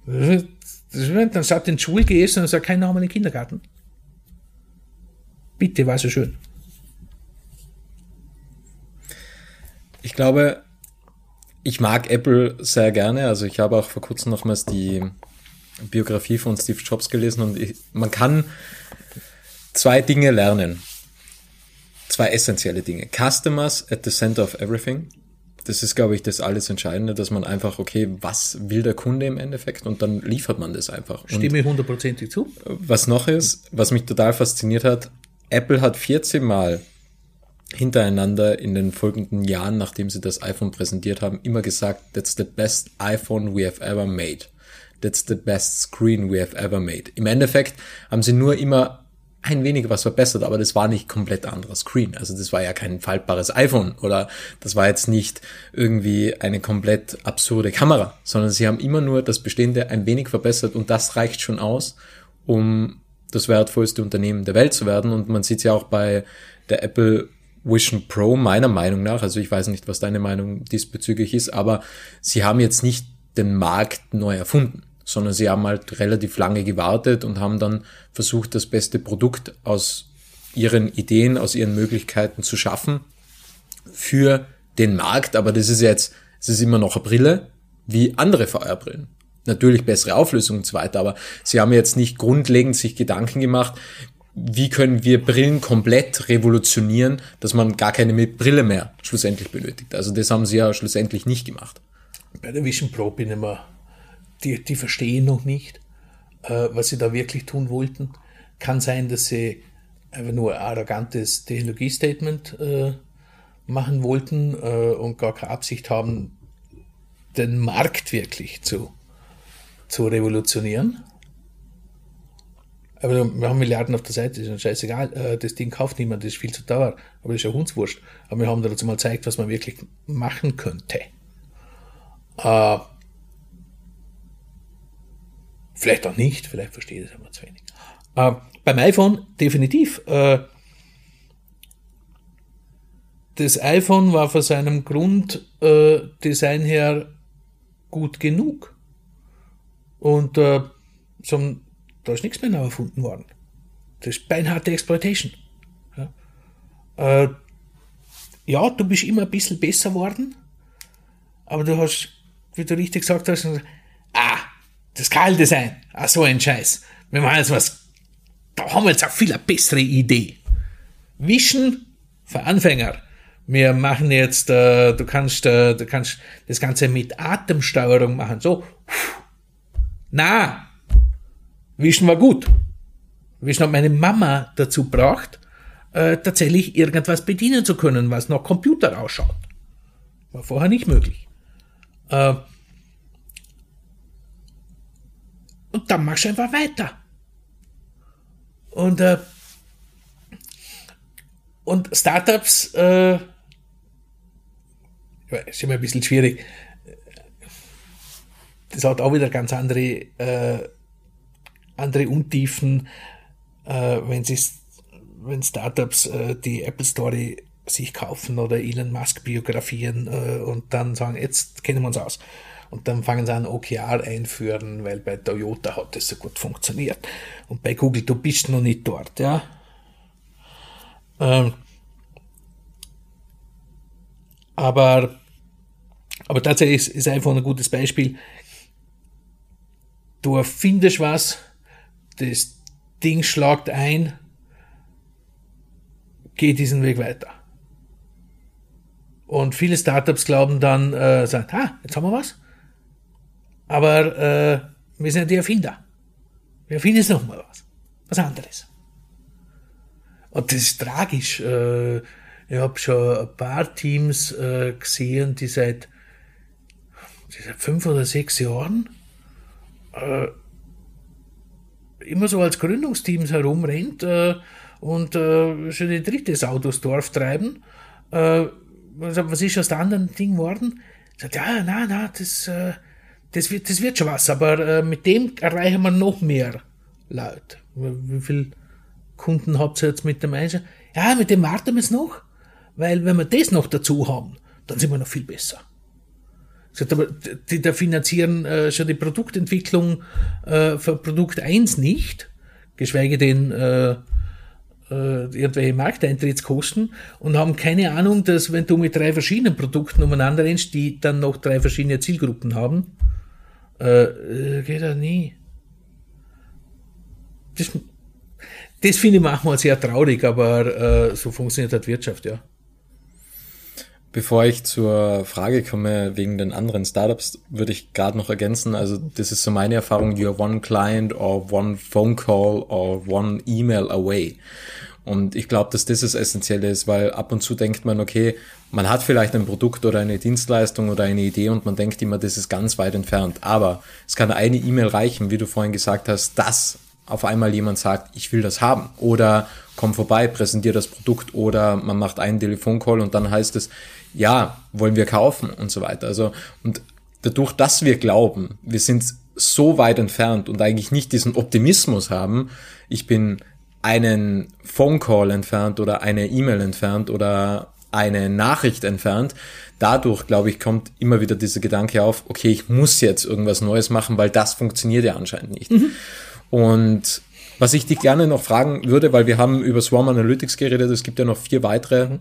Dann sagt in die Schule gehst und sagt, kein Name in den Kindergarten. Bitte, war so schön. Ich glaube, ich mag Apple sehr gerne. Also ich habe auch vor kurzem nochmals die Biografie von Steve Jobs gelesen und ich, man kann zwei Dinge lernen. Zwei essentielle Dinge. Customers at the center of everything das ist, glaube ich, das alles Entscheidende, dass man einfach, okay, was will der Kunde im Endeffekt und dann liefert man das einfach. Stimme hundertprozentig zu. Was noch ist, was mich total fasziniert hat, Apple hat 14 Mal hintereinander in den folgenden Jahren, nachdem sie das iPhone präsentiert haben, immer gesagt, that's the best iPhone we have ever made. That's the best screen we have ever made. Im Endeffekt haben sie nur immer ein wenig was verbessert, aber das war nicht komplett anderer Screen. Also das war ja kein faltbares iPhone oder das war jetzt nicht irgendwie eine komplett absurde Kamera, sondern sie haben immer nur das Bestehende ein wenig verbessert und das reicht schon aus, um das wertvollste Unternehmen der Welt zu werden. Und man sieht ja auch bei der Apple Vision Pro meiner Meinung nach, also ich weiß nicht, was deine Meinung diesbezüglich ist, aber sie haben jetzt nicht den Markt neu erfunden sondern sie haben halt relativ lange gewartet und haben dann versucht, das beste Produkt aus ihren Ideen, aus ihren Möglichkeiten zu schaffen für den Markt. Aber das ist jetzt, es ist immer noch eine Brille wie andere VR-Brillen. Natürlich bessere Auflösung und so weiter, aber sie haben jetzt nicht grundlegend sich Gedanken gemacht, wie können wir Brillen komplett revolutionieren, dass man gar keine Brille mehr schlussendlich benötigt. Also das haben sie ja schlussendlich nicht gemacht. Bei der Vision Pro bin ich immer die, die verstehen noch nicht, äh, was sie da wirklich tun wollten. Kann sein, dass sie einfach nur ein arrogantes Technologiestatement äh, machen wollten äh, und gar keine Absicht haben, den Markt wirklich zu, zu revolutionieren. Aber wir haben Milliarden auf der Seite, ist scheißegal, äh, das Ding kauft niemand, das ist viel zu teuer, aber das ist ja Hundswurscht. Aber wir haben dazu mal gezeigt, was man wirklich machen könnte. Äh, Vielleicht auch nicht, vielleicht verstehe ich das aber zu wenig. Äh, beim iPhone definitiv. Äh, das iPhone war von seinem Grunddesign her gut genug. Und äh, so, da ist nichts mehr neu erfunden worden. Das ist beinharte Exploitation. Ja, äh, ja du bist immer ein bisschen besser worden, aber du hast, wie du richtig gesagt hast, das Keildesign, ah, so ein Scheiß. Wir machen jetzt was, da haben wir jetzt auch viel eine bessere Idee. Wischen für Anfänger. Wir machen jetzt, äh, du kannst, äh, du kannst das Ganze mit Atemsteuerung machen. So, na, Wischen war gut. Wischen hat meine Mama dazu braucht, äh, tatsächlich irgendwas bedienen zu können, was nach Computer ausschaut. War vorher nicht möglich. Äh, Und dann machst du einfach weiter. Und, äh, und Startups, äh, ist immer ein bisschen schwierig. das hat auch wieder ganz andere, äh, andere Untiefen, äh, wenn wenn Startups äh, die Apple Story sich kaufen oder Elon Musk Biografien äh, und dann sagen, jetzt kennen wir uns aus. Und dann fangen sie an, OKR einführen, weil bei Toyota hat das so gut funktioniert. Und bei Google, du bist noch nicht dort, ja. Ähm, aber, aber tatsächlich ist, einfach ein gutes Beispiel. Du erfindest was, das Ding schlagt ein, geh diesen Weg weiter. Und viele Startups glauben dann, äh, sagen, ah, jetzt haben wir was. Aber äh, wir sind ja die Erfinder. Wir erfinden jetzt nochmal was. Was anderes. Und das ist tragisch. Äh, ich habe schon ein paar Teams äh, gesehen, die seit, die seit fünf oder sechs Jahren äh, immer so als Gründungsteams herumrennt äh, und äh, schon die dritte Sau durchs Dorf treiben. Äh, was ist aus der anderen Ding geworden? Sagt, ja, na, na, das, äh, das, wird, das wird schon was, aber äh, mit dem erreichen wir noch mehr Leute. Wie viele Kunden habt ihr jetzt mit dem Einsatz? Ja, mit dem warten wir es noch, weil wenn wir das noch dazu haben, dann sind wir noch viel besser. Aber, die da finanzieren äh, schon die Produktentwicklung äh, für Produkt 1 nicht, geschweige denn äh, äh, irgendwelche Markteintrittskosten und haben keine Ahnung, dass wenn du mit drei verschiedenen Produkten umeinander rennst, die dann noch drei verschiedene Zielgruppen haben, äh, äh geht ja nie. Das, das finde ich manchmal sehr traurig, aber äh, so funktioniert halt Wirtschaft, ja. Bevor ich zur Frage komme wegen den anderen Startups, würde ich gerade noch ergänzen, also das ist so meine Erfahrung, you're one client or one phone call or one email away. Und ich glaube, dass das das Essentielle ist, weil ab und zu denkt man, okay, man hat vielleicht ein Produkt oder eine Dienstleistung oder eine Idee und man denkt immer, das ist ganz weit entfernt. Aber es kann eine E-Mail reichen, wie du vorhin gesagt hast, dass auf einmal jemand sagt, ich will das haben. Oder komm vorbei, präsentier das Produkt. Oder man macht einen Telefoncall und dann heißt es, ja, wollen wir kaufen und so weiter. Also, und dadurch, dass wir glauben, wir sind so weit entfernt und eigentlich nicht diesen Optimismus haben, ich bin einen Phone Call entfernt oder eine E-Mail entfernt oder eine Nachricht entfernt. Dadurch, glaube ich, kommt immer wieder dieser Gedanke auf, okay, ich muss jetzt irgendwas Neues machen, weil das funktioniert ja anscheinend nicht. Mhm. Und was ich dich gerne noch fragen würde, weil wir haben über Swarm Analytics geredet, es gibt ja noch vier weitere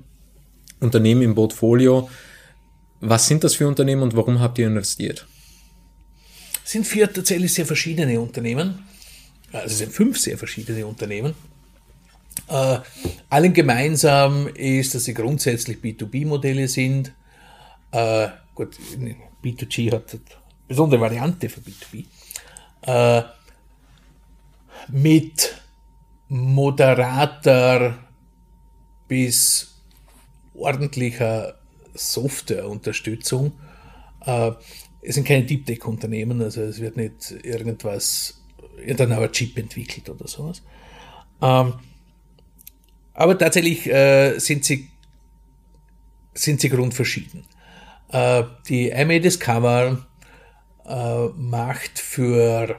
Unternehmen im Portfolio. Was sind das für Unternehmen und warum habt ihr investiert? Es sind vier tatsächlich sehr verschiedene Unternehmen. Also es sind fünf sehr verschiedene Unternehmen. Äh, allen gemeinsam ist, dass sie grundsätzlich B2B-Modelle sind. Äh, gut, B2G hat eine besondere Variante für B2B. Äh, mit moderater bis ordentlicher Softwareunterstützung. Äh, es sind keine Deep Tech Unternehmen, also es wird nicht irgendwas, irgendein neuer Chip entwickelt oder sowas. Ähm, aber tatsächlich äh, sind sie sind sie grundverschieden. Äh, die IMA Discover äh, macht für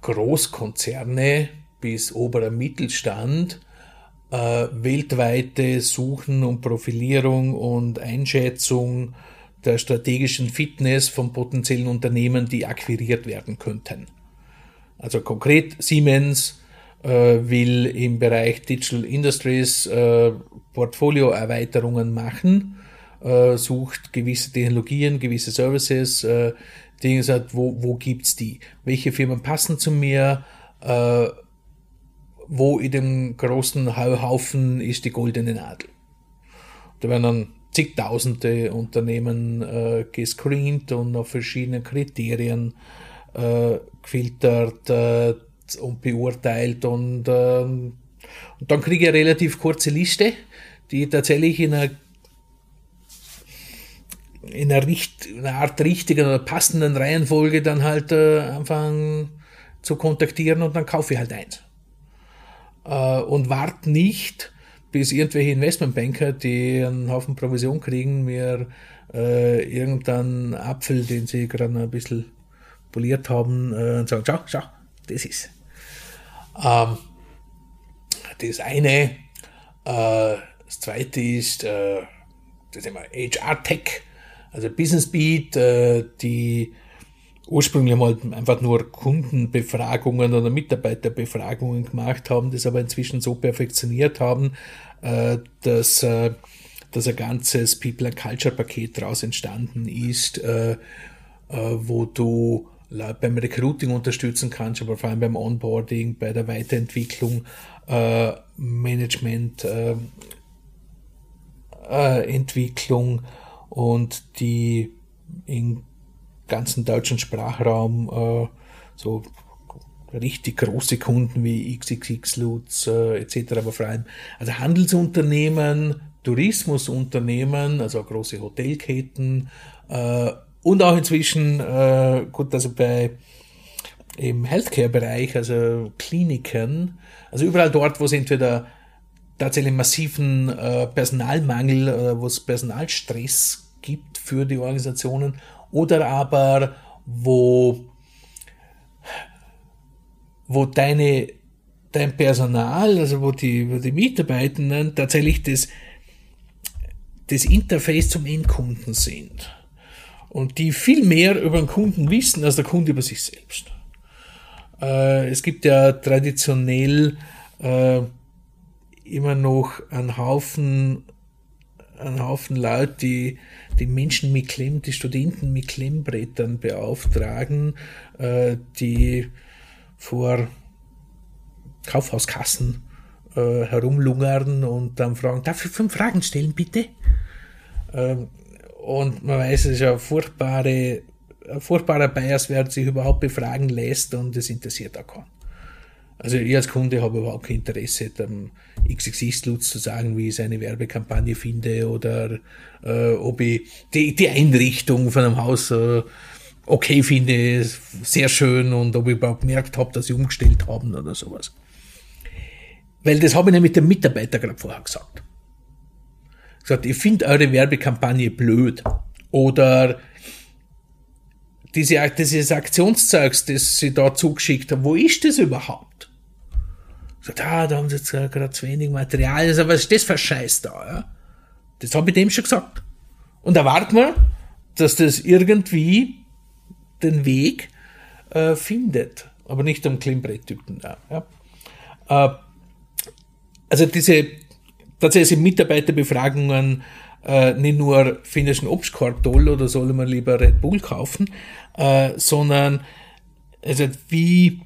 Großkonzerne bis oberer Mittelstand äh, weltweite Suchen und Profilierung und Einschätzung der strategischen Fitness von potenziellen Unternehmen, die akquiriert werden könnten. Also konkret Siemens will im Bereich Digital Industries äh, Portfolioerweiterungen machen, äh, sucht gewisse Technologien, gewisse Services, äh, Dinge sagt, wo, wo gibt's die? Welche Firmen passen zu mir? Äh, wo in dem großen Haufen ist die goldene Nadel? Da werden dann zigtausende Unternehmen äh, gescreent und nach verschiedenen Kriterien äh, gefiltert äh, und beurteilt und, äh, und dann kriege ich eine relativ kurze Liste, die tatsächlich in einer in einer, Richt in einer Art richtigen oder passenden Reihenfolge dann halt äh, anfangen zu kontaktieren und dann kaufe ich halt eins. Äh, und warte nicht, bis irgendwelche Investmentbanker, die einen Haufen Provision kriegen, mir äh, irgendeinen Apfel, den sie gerade ein bisschen poliert haben, äh, und sagen, schau, schau, das ist. Ähm, das eine. Äh, das zweite ist äh, das Thema HR-Tech, also Business Beat, äh, die ursprünglich mal einfach nur Kundenbefragungen oder Mitarbeiterbefragungen gemacht haben, das aber inzwischen so perfektioniert haben, äh, dass, äh, dass ein ganzes People and Culture Paket daraus entstanden ist, äh, wo du beim Recruiting unterstützen kannst, aber vor allem beim Onboarding, bei der Weiterentwicklung, äh, Management, äh, äh, Entwicklung und die in ganzen deutschen Sprachraum äh, so richtig große Kunden wie XXX Lutz äh, etc., aber vor allem also Handelsunternehmen, Tourismusunternehmen, also große Hotelketten äh, und auch inzwischen, äh, gut, also bei im Healthcare-Bereich, also Kliniken, also überall dort, wo es entweder tatsächlich massiven äh, Personalmangel, äh, wo es Personalstress gibt für die Organisationen oder aber wo, wo deine, dein Personal, also wo die, wo die Mitarbeitenden tatsächlich das, das Interface zum Endkunden sind und die viel mehr über den Kunden wissen als der Kunde über sich selbst. Äh, es gibt ja traditionell äh, immer noch einen Haufen einen Haufen Leute, die die Menschen mit Klemm, die Studenten mit Klemmbrettern beauftragen, äh, die vor Kaufhauskassen äh, herumlungern und dann fragen, darf ich fünf Fragen stellen, bitte? Ähm, und man weiß, es ist ein furchtbare, ein furchtbarer Bias, wer sich überhaupt befragen lässt und es interessiert auch keinen. Also ich als Kunde habe überhaupt kein Interesse, dem XXX-Lutz zu sagen, wie ich seine Werbekampagne finde oder äh, ob ich die, die Einrichtung von einem Haus äh, okay finde, sehr schön und ob ich überhaupt gemerkt habe, dass sie umgestellt haben oder sowas. Weil das habe ich nämlich dem Mitarbeiter gerade vorher gesagt. Gesagt, ich finde eure Werbekampagne blöd oder diese, dieses Aktionszeugs, das sie da zugeschickt haben, wo ist das überhaupt? Sagt, ah, da haben sie jetzt gerade zu wenig Material. Also, was ist das für Scheiß da? Ja? Das habe ich dem schon gesagt. Und erwarten wir, dass das irgendwie den Weg äh, findet. Aber nicht am Klimmbretttypen da. Ja? Äh, also diese tatsächlich Mitarbeiterbefragungen äh, nicht nur findest du einen Obstkorb toll oder soll man lieber Red Bull kaufen, äh, sondern also wie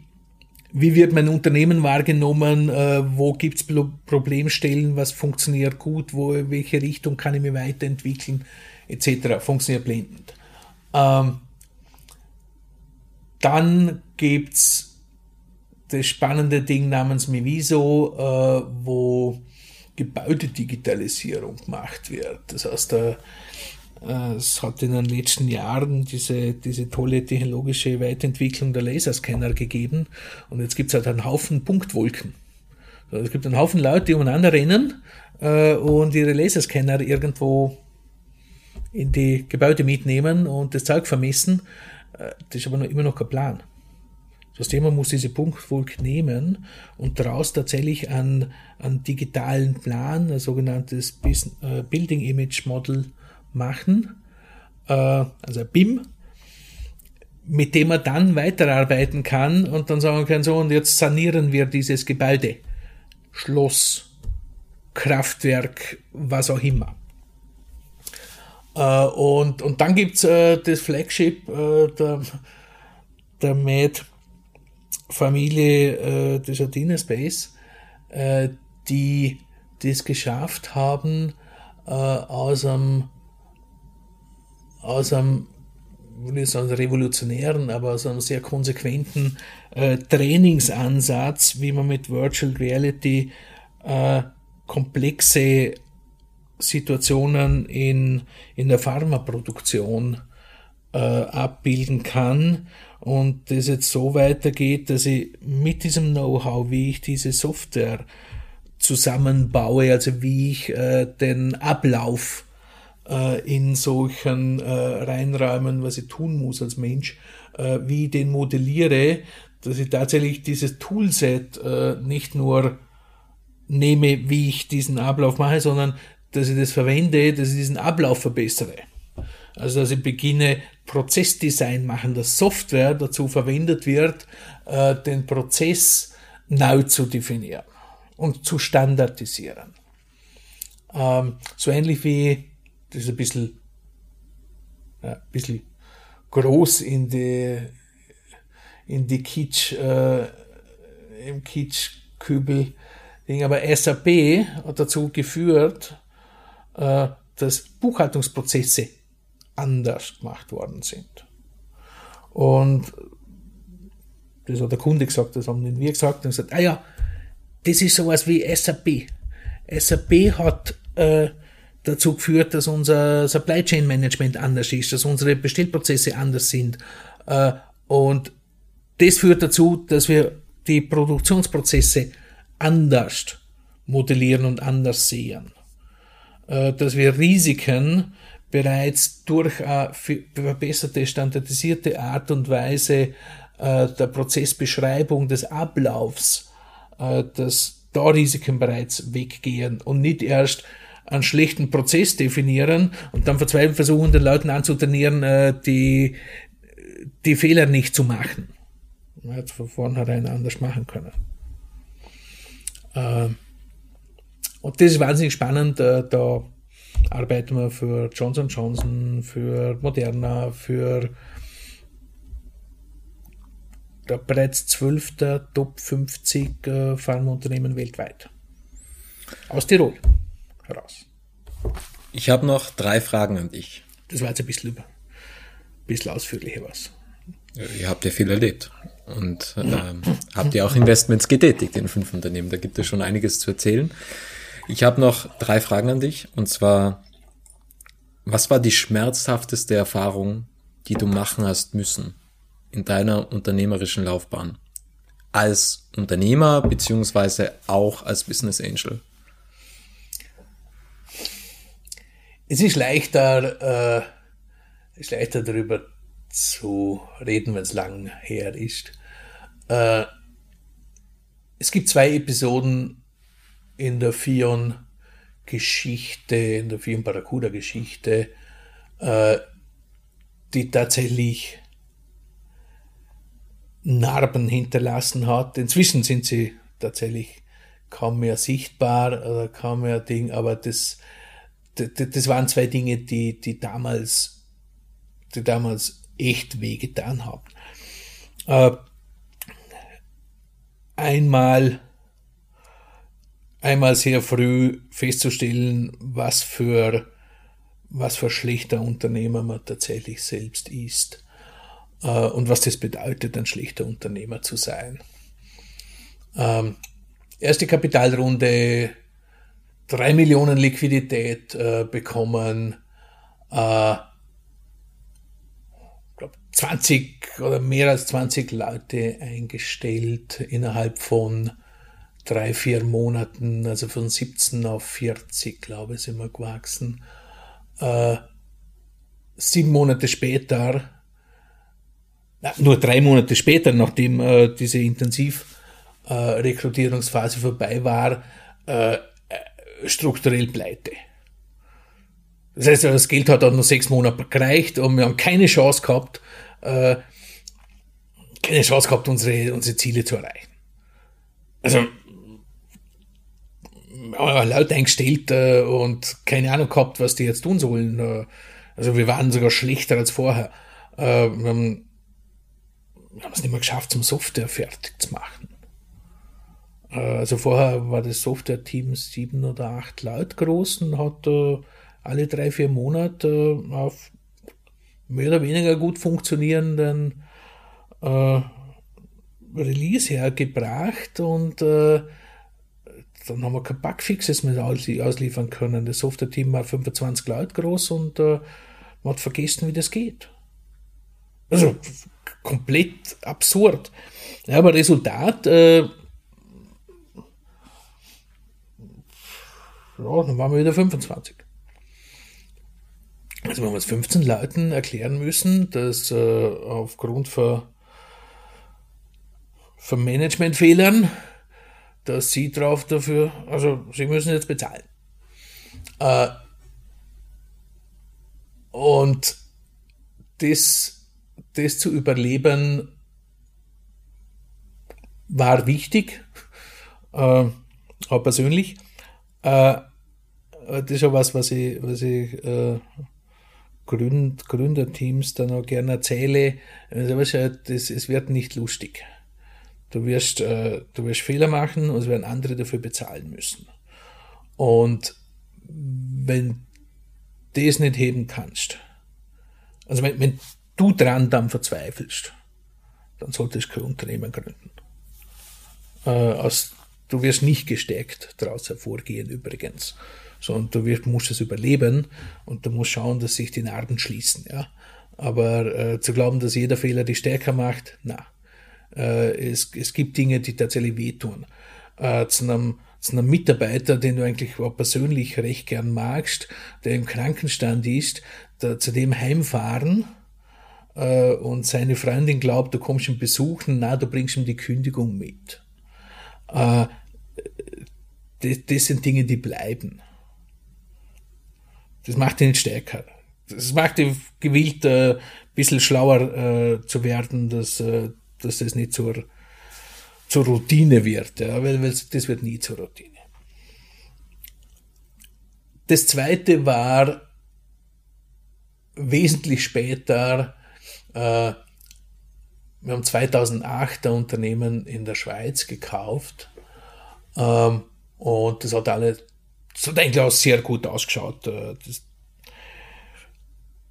wie wird mein Unternehmen wahrgenommen, äh, wo gibt's Problemstellen, was funktioniert gut, wo, in welche Richtung kann ich mich weiterentwickeln, etc. Funktioniert blendend. Ähm, dann gibt's das spannende Ding namens Miviso, äh, wo Gebäudedigitalisierung gemacht wird. Das heißt, äh, es hat in den letzten Jahren diese, diese tolle technologische Weiterentwicklung der Laserscanner gegeben und jetzt gibt es halt einen Haufen Punktwolken. Es gibt einen Haufen Leute, die umeinander rennen äh, und ihre Laserscanner irgendwo in die Gebäude mitnehmen und das Zeug vermessen. Äh, das ist aber noch, immer noch kein Plan. Das Thema muss diese Punktwolke nehmen und daraus tatsächlich einen, einen digitalen Plan, ein sogenanntes äh, Building Image Model machen, äh, also BIM, mit dem man dann weiterarbeiten kann und dann sagen kann, so, und jetzt sanieren wir dieses Gebäude, Schloss, Kraftwerk, was auch immer. Äh, und, und dann gibt's äh, das Flagship der, der Mad Familie äh, des Adina Space, äh, die das geschafft haben, äh, aus einem aus einem, würde ich sagen, revolutionären, aber aus einem sehr konsequenten äh, Trainingsansatz, wie man mit Virtual Reality äh, komplexe Situationen in, in der Pharmaproduktion äh, abbilden kann und das jetzt so weitergeht, dass ich mit diesem Know-how, wie ich diese Software zusammenbaue, also wie ich äh, den Ablauf äh, in solchen äh, Reinräumen, was ich tun muss als Mensch, äh, wie ich den modelliere, dass ich tatsächlich dieses Toolset äh, nicht nur nehme, wie ich diesen Ablauf mache, sondern dass ich das verwende, dass ich diesen Ablauf verbessere. Also dass ich beginne Prozessdesign machen, dass Software dazu verwendet wird, äh, den Prozess neu zu definieren und zu standardisieren. Ähm, so ähnlich wie, das ist ein bisschen, ja, ein bisschen groß in die, in die Kitsch, äh, im Kitschkübel, aber SAP hat dazu geführt, äh, dass Buchhaltungsprozesse anders gemacht worden sind. Und das hat der Kunde gesagt, das haben wir gesagt und gesagt, ah ja, das ist sowas wie SAP. SAP hat äh, dazu geführt, dass unser Supply Chain Management anders ist, dass unsere Bestellprozesse anders sind. Äh, und das führt dazu, dass wir die Produktionsprozesse anders modellieren und anders sehen. Äh, dass wir Risiken bereits durch eine verbesserte, standardisierte Art und Weise äh, der Prozessbeschreibung des Ablaufs, äh, dass da Risiken bereits weggehen und nicht erst einen schlechten Prozess definieren und dann verzweifelt versuchen, den Leuten anzutrainieren, die, die Fehler nicht zu machen. Man hätte von vornherein anders machen können. Und das ist wahnsinnig spannend. Da arbeiten wir für Johnson Johnson, für Moderna, für der bereits zwölfter Top 50 äh, Pharmaunternehmen weltweit. Aus Tirol heraus. Ich habe noch drei Fragen an dich. Das war jetzt ein bisschen, ein bisschen ausführlicher was. Ihr habt ja viel erlebt und ähm, habt ja auch Investments getätigt in fünf Unternehmen. Da gibt es schon einiges zu erzählen. Ich habe noch drei Fragen an dich. Und zwar, was war die schmerzhafteste Erfahrung, die du machen hast müssen in deiner unternehmerischen Laufbahn? Als Unternehmer beziehungsweise auch als Business Angel? Es ist leichter, äh, ist leichter darüber zu reden, wenn es lang her ist. Äh, es gibt zwei Episoden in der Fion-Geschichte, in der Fion Barracuda-Geschichte, äh, die tatsächlich Narben hinterlassen hat. Inzwischen sind sie tatsächlich kaum mehr sichtbar oder kaum mehr Ding, aber das, das, das waren zwei Dinge, die, die damals, die damals echt wehgetan haben. Äh, einmal einmal sehr früh festzustellen, was für, was für schlechter Unternehmer man tatsächlich selbst ist äh, und was das bedeutet, ein schlechter Unternehmer zu sein. Ähm, erste Kapitalrunde, drei Millionen Liquidität äh, bekommen, äh, glaub 20 oder mehr als 20 Leute eingestellt innerhalb von drei, vier Monaten, also von 17 auf 40, glaube ich, sind wir gewachsen. Äh, sieben Monate später, na, nur drei Monate später, nachdem äh, diese Intensivrekrutierungsphase äh, vorbei war, äh, strukturell pleite. Das heißt, das Geld hat dann nur sechs Monate gereicht und wir haben keine Chance gehabt, äh, keine Chance gehabt, unsere, unsere Ziele zu erreichen. Also Leute eingestellt äh, und keine Ahnung gehabt, was die jetzt tun sollen. Äh, also wir waren sogar schlechter als vorher. Äh, wir haben, wir haben es nicht mehr geschafft, zum Software fertig zu machen. Äh, also vorher war das Software-Team sieben oder acht Leute groß und hat äh, alle drei, vier Monate äh, auf mehr oder weniger gut funktionierenden äh, Release hergebracht und äh, dann haben wir kein Bugfixes mehr ausliefern können. Das Software-Team war 25 Leute groß und äh, man hat vergessen, wie das geht. Also komplett absurd. Ja, aber Resultat, äh, ja, dann waren wir wieder 25. Also wir haben uns 15 Leuten erklären müssen, dass äh, aufgrund von, von Managementfehlern, dass sie drauf dafür, also sie müssen jetzt bezahlen. Äh, und das, das zu überleben war wichtig, äh, auch persönlich. Äh, das ist ja was, was ich, was ich äh, Gründ, Gründerteams dann auch gerne erzähle. Also, das, es wird nicht lustig. Du wirst, äh, du wirst Fehler machen und es werden andere dafür bezahlen müssen. Und wenn das nicht heben kannst, also wenn, wenn du dran dann verzweifelst, dann solltest du kein Unternehmen gründen. Äh, aus, du wirst nicht gestärkt daraus hervorgehen übrigens, sondern du wirst, musst es überleben und du musst schauen, dass sich die Narben schließen. Ja? Aber äh, zu glauben, dass jeder Fehler dich stärker macht, na. Äh, es, es gibt Dinge, die tatsächlich wehtun. Äh, zu einem zu einem Mitarbeiter, den du eigentlich auch persönlich recht gern magst, der im Krankenstand ist, da, zu dem heimfahren äh, und seine Freundin glaubt, du kommst ihn besuchen, na, du bringst ihm die Kündigung mit. Äh, das, das sind Dinge, die bleiben. Das macht ihn stärker. Das macht ihn gewillt, äh, ein bisschen schlauer äh, zu werden, dass, äh, dass das nicht zur zur Routine wird, ja, weil, weil das wird nie zur Routine. Das zweite war wesentlich später, äh, wir haben 2008 ein Unternehmen in der Schweiz gekauft ähm, und das hat alle, das hat eigentlich auch sehr gut ausgeschaut. Äh, das,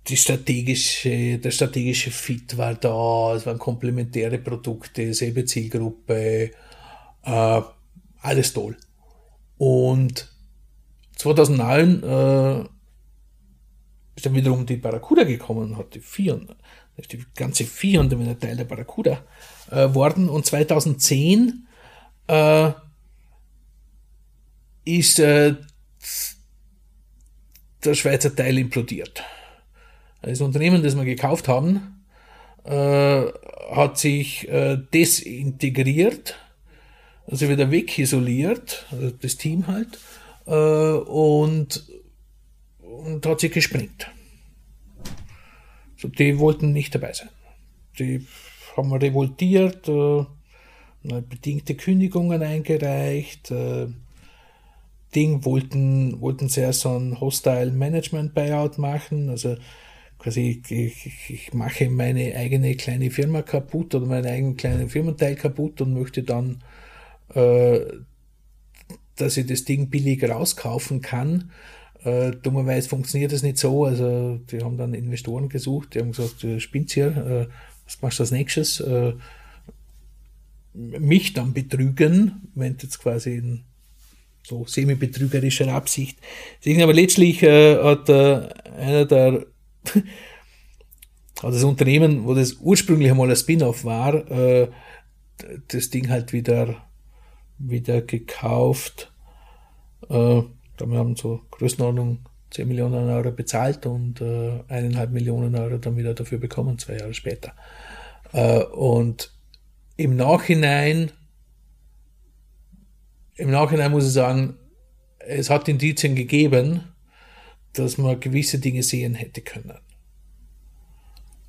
die strategische, der strategische Fit war da, es waren komplementäre Produkte, selbe Zielgruppe, äh, alles toll. Und 2009 äh, ist dann wiederum die Barracuda gekommen und hat die vier, die ganze vier und dann Teil der Barracuda äh, worden. Und 2010 äh, ist äh, der Schweizer Teil implodiert. Das Unternehmen, das wir gekauft haben, äh, hat sich äh, desintegriert, also wieder wegisoliert, also das Team halt, äh, und, und hat sich gesprengt. So, die wollten nicht dabei sein. Die haben revoltiert, bedingte Kündigungen eingereicht, Ding wollten, wollten sehr so ein Hostile Management Buyout machen, also quasi ich, ich, ich mache meine eigene kleine Firma kaputt oder meinen eigenen kleinen Firmenteil kaputt und möchte dann, äh, dass ich das Ding billig rauskaufen kann. Äh, dummerweise funktioniert das nicht so. Also die haben dann Investoren gesucht, die haben gesagt, du spinnst hier, äh, was machst du als nächstes? Äh, mich dann betrügen, wenn jetzt quasi in so semi-betrügerischer Absicht. Aber letztlich äh, hat äh, einer der <laughs> also das Unternehmen, wo das ursprünglich einmal ein Spin-off war, äh, das Ding halt wieder, wieder gekauft. Äh, wir haben so Größenordnung 10 Millionen Euro bezahlt und äh, eineinhalb Millionen Euro dann wieder dafür bekommen, zwei Jahre später. Äh, und im Nachhinein, im Nachhinein muss ich sagen, es hat Indizien gegeben, dass man gewisse Dinge sehen hätte können.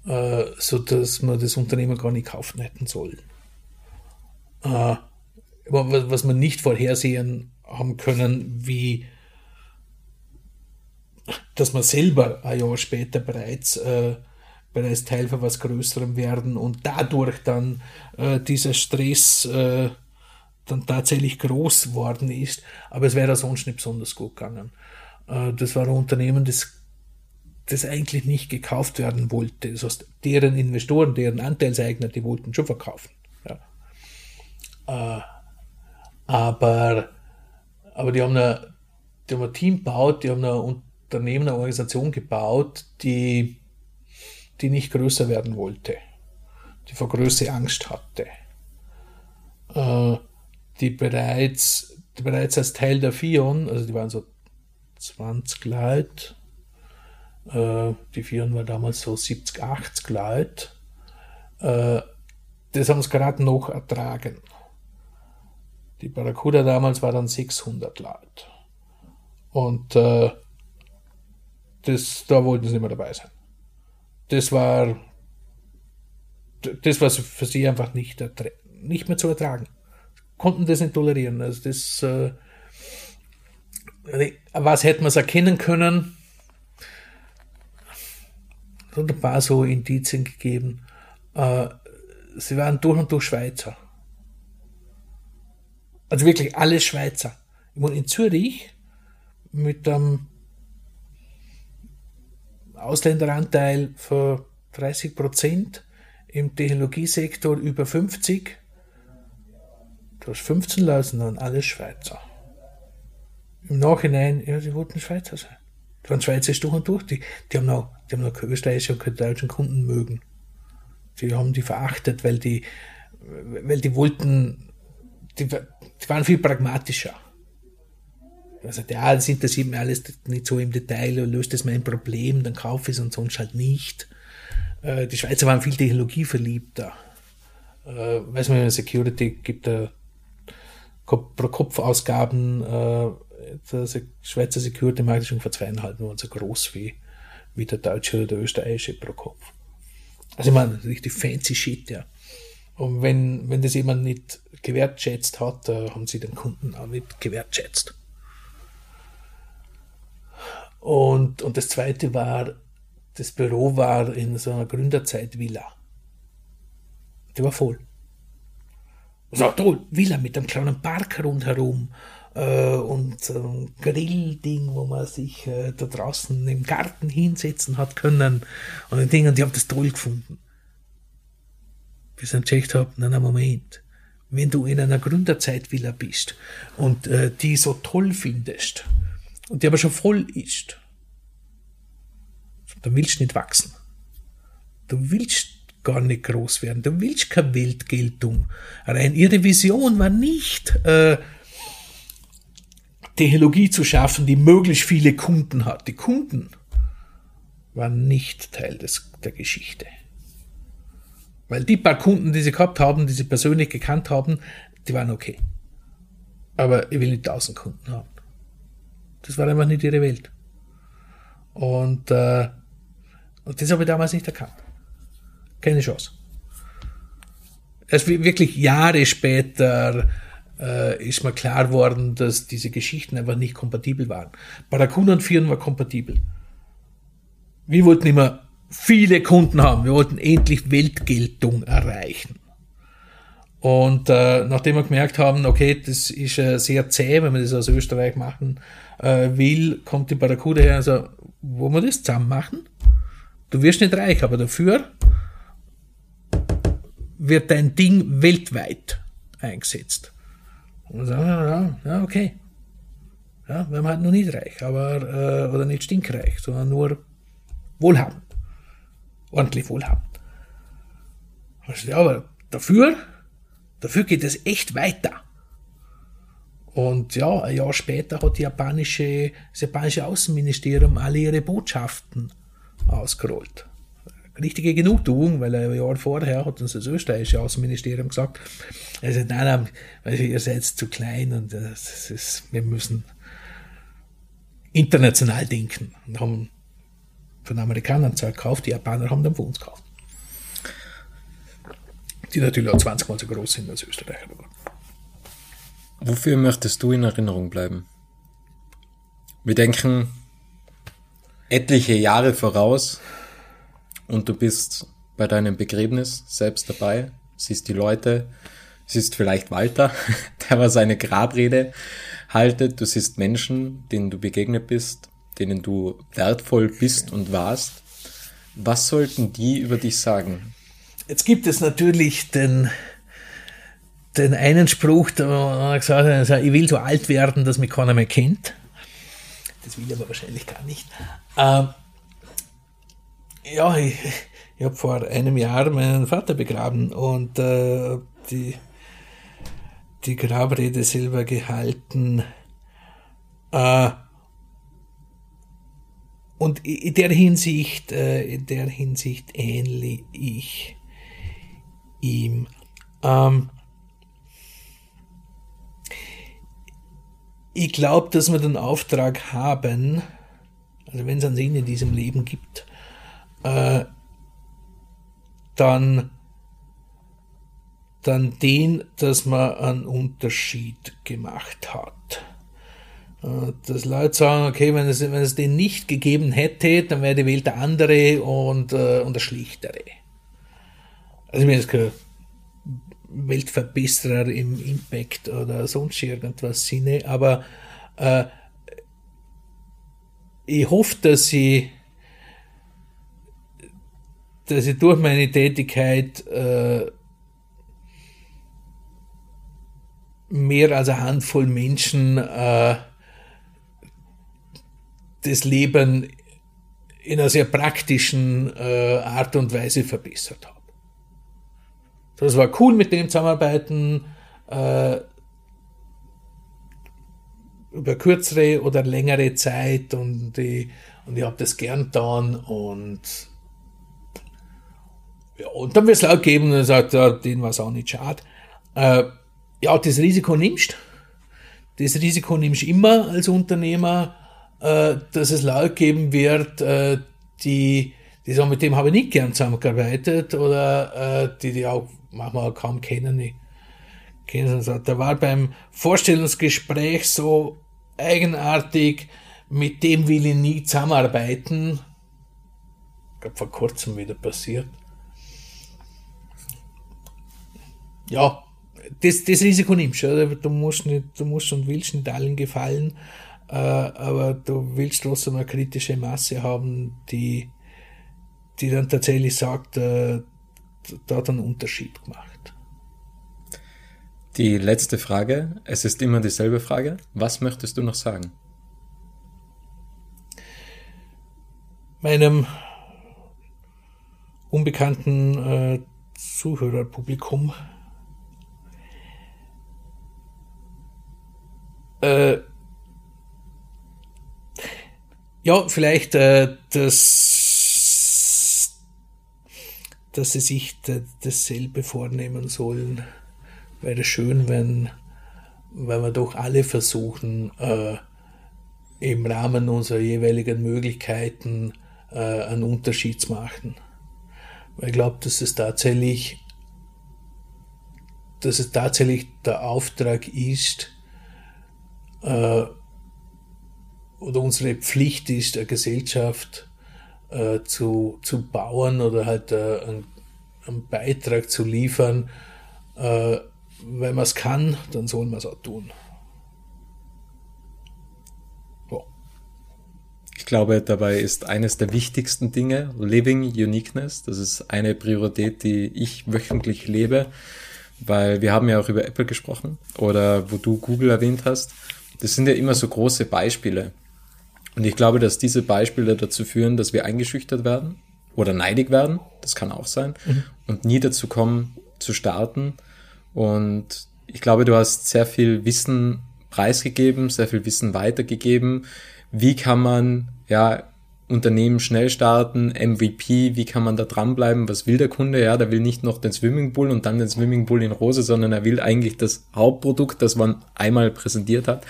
Äh, so dass man das Unternehmen gar nicht kaufen hätten sollen. Äh, was man nicht vorhersehen haben können, wie dass man selber ein Jahr später bereits, äh, bereits Teil von was Größerem werden und dadurch dann äh, dieser Stress äh, dann tatsächlich groß worden ist. Aber es wäre sonst nicht besonders gut gegangen. Äh, das war ein Unternehmen, das, das eigentlich nicht gekauft werden wollte. Das heißt, deren Investoren, deren Anteilseigner, die wollten schon verkaufen. Ja. Äh, aber, aber die haben, eine, die haben ein Team gebaut, die haben ein Unternehmen, eine Organisation gebaut, die, die nicht größer werden wollte, die vor Größe Angst hatte, äh, die bereits, die bereits als Teil der Fion, also die waren so 20 Leute. Äh, die Vieren war damals so 70, 80 Leute. Äh, das haben sie gerade noch ertragen. Die Barracuda damals war dann 600 Leute. Und äh, das, da wollten sie nicht mehr dabei sein. Das war das war für sie einfach nicht, nicht mehr zu ertragen. Konnten das nicht tolerieren. Also das, äh, was hätte man erkennen können? Es hat ein paar so Indizien gegeben. Äh, sie waren durch und durch Schweizer. Also wirklich alle Schweizer. Ich wohne in Zürich mit einem Ausländeranteil von 30 Prozent im Technologiesektor über 50. Du hast 15 lassen und alles Schweizer. Im Nachhinein, ja, sie wollten Schweizer sein. Die waren Schweizer durch und durch. Die, die haben noch, die haben noch österreichische und keine deutschen Kunden mögen. Die haben die verachtet, weil die, weil die wollten, die, die waren viel pragmatischer. Also, ja, das interessiert mir alles nicht so im Detail, löst das mein Problem, dann kaufe ich es und sonst halt nicht. Äh, die Schweizer waren viel technologieverliebter. Äh, weiß man, Security gibt da pro Kopf Ausgaben, äh, der Schweizer Security Markt ist ungefähr zweieinhalb Mal so groß wie, wie der deutsche oder der österreichische pro Kopf. Also ich meine, richtig fancy Shit, ja. Und wenn, wenn das jemand nicht gewertschätzt hat, äh, haben sie den Kunden auch nicht gewertschätzt. Und, und das zweite war, das Büro war in so einer Gründerzeit-Villa. Die war voll. So, toll, Villa mit einem kleinen Park rundherum äh, und ein Grillding, wo man sich äh, da draußen im Garten hinsetzen hat können und ein Ding, und ich das toll gefunden. Bis ich dann gecheckt habe, nein, nein, Moment, wenn du in einer Gründerzeit-Villa bist und äh, die so toll findest und die aber schon voll ist, Du willst nicht wachsen. Du willst gar nicht groß werden. Du willst keine Weltgeltung. Rein ihre Vision war nicht, äh, Technologie zu schaffen, die möglichst viele Kunden hat. Die Kunden waren nicht Teil des, der Geschichte. Weil die paar Kunden, die sie gehabt haben, die sie persönlich gekannt haben, die waren okay. Aber ich will nicht tausend Kunden haben. Das war einfach nicht ihre Welt. Und äh, und das habe ich damals nicht erkannt. Keine Chance. Erst wirklich Jahre später äh, ist mir klar geworden, dass diese Geschichten einfach nicht kompatibel waren. Barracuda und Firmen war kompatibel. Wir wollten immer viele Kunden haben. Wir wollten endlich Weltgeltung erreichen. Und äh, nachdem wir gemerkt haben, okay, das ist äh, sehr zäh, wenn man das aus Österreich machen äh, will, kommt die Barracuda her und sagt, wollen wir das zusammen machen? Du wirst nicht reich, aber dafür wird dein Ding weltweit eingesetzt. Und sagen, ja, ja, okay. Ja, wir halt noch nicht reich, aber, äh, oder nicht stinkreich, sondern nur wohlhabend. Ordentlich wohlhabend. Ja, aber dafür, dafür geht es echt weiter. Und ja, ein Jahr später hat die japanische, das japanische Außenministerium alle ihre Botschaften ausgerollt. Richtige Genugtuung, weil ein Jahr vorher hat uns das österreichische Außenministerium gesagt, also nein, nein, ihr seid zu klein und das ist, wir müssen international denken. Und haben von Amerikanern Zeug gekauft, die Japaner haben dann von uns gekauft. Die natürlich auch 20 Mal so groß sind als Österreicher. Wofür möchtest du in Erinnerung bleiben? Wir denken etliche Jahre voraus und du bist bei deinem Begräbnis selbst dabei, siehst die Leute, siehst vielleicht Walter, <laughs> der war seine Grabrede haltet, du siehst Menschen, denen du begegnet bist, denen du wertvoll bist und warst. Was sollten die über dich sagen? Jetzt gibt es natürlich den, den einen Spruch, der gesagt hat, ich will so alt werden, dass mich keiner mehr kennt. Das will ich aber wahrscheinlich gar nicht. Ähm, ja, ich, ich habe vor einem Jahr meinen Vater begraben und äh, die, die Grabrede selber gehalten. Äh, und in der Hinsicht, äh, in der Hinsicht ähnlich ich ihm. Ähm, ich glaube, dass wir den Auftrag haben, also wenn es einen Sinn in diesem Leben gibt, äh, dann, dann den, dass man einen Unterschied gemacht hat. Äh, dass Leute sagen, okay, wenn es, wenn es den nicht gegeben hätte, dann wäre die Welt der andere und, äh, und der schlichtere. Also ich meine, es kein Weltverbesserer im Impact oder sonst irgendwas Sinne, aber äh, ich hoffe, dass ich, dass ich durch meine Tätigkeit äh, mehr als eine Handvoll Menschen äh, das Leben in einer sehr praktischen äh, Art und Weise verbessert habe. Das war cool mit dem Zusammenarbeiten. Äh, über kürzere oder längere Zeit und ich, und ich habe das gern getan und und dann wird es laut geben und sagt, ja, denen war es auch nicht schade. Äh, ja, das Risiko nimmst. Das Risiko nimmst immer als Unternehmer, äh, dass es laut geben wird, äh, die, die sagen, mit dem habe ich nicht gern zusammengearbeitet oder äh, die die auch manchmal kaum kennen. Ich. Da war beim Vorstellungsgespräch so eigenartig, mit dem will ich nie zusammenarbeiten. Ich glaube, vor kurzem wieder passiert. Ja, das, das Risiko nimmst du. Du musst, nicht, du musst und willst nicht allen gefallen, äh, aber du willst trotzdem eine kritische Masse haben, die, die dann tatsächlich sagt, äh, da hat einen Unterschied gemacht. Die letzte Frage, es ist immer dieselbe Frage. Was möchtest du noch sagen? Meinem unbekannten äh, Zuhörerpublikum äh, ja, vielleicht, äh, dass, dass sie sich dasselbe vornehmen sollen wäre schön, wenn, wenn wir doch alle versuchen, äh, im Rahmen unserer jeweiligen Möglichkeiten äh, einen Unterschied zu machen. Weil ich glaube, dass es tatsächlich, dass es tatsächlich der Auftrag ist, äh, oder unsere Pflicht ist, eine Gesellschaft äh, zu, zu bauen oder halt äh, einen, einen Beitrag zu liefern, äh, wenn man es kann, dann soll man es auch tun. Ich glaube, dabei ist eines der wichtigsten Dinge Living Uniqueness. Das ist eine Priorität, die ich wöchentlich lebe, weil wir haben ja auch über Apple gesprochen oder wo du Google erwähnt hast. Das sind ja immer so große Beispiele. Und ich glaube, dass diese Beispiele dazu führen, dass wir eingeschüchtert werden oder neidig werden. Das kann auch sein. Mhm. Und nie dazu kommen, zu starten und ich glaube, du hast sehr viel Wissen preisgegeben, sehr viel Wissen weitergegeben. Wie kann man, ja, Unternehmen schnell starten, MVP, wie kann man da dranbleiben, was will der Kunde? Ja, der will nicht noch den Swimmingpool und dann den Swimmingpool in Rose, sondern er will eigentlich das Hauptprodukt, das man einmal präsentiert hat.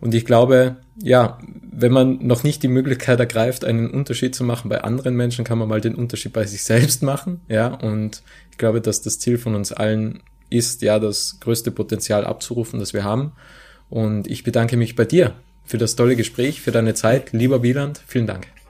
Und ich glaube, ja, wenn man noch nicht die Möglichkeit ergreift, einen Unterschied zu machen bei anderen Menschen, kann man mal den Unterschied bei sich selbst machen. Ja, und ich glaube, dass das Ziel von uns allen ist ja das größte Potenzial abzurufen, das wir haben. Und ich bedanke mich bei dir für das tolle Gespräch, für deine Zeit. Lieber Wieland, vielen Dank.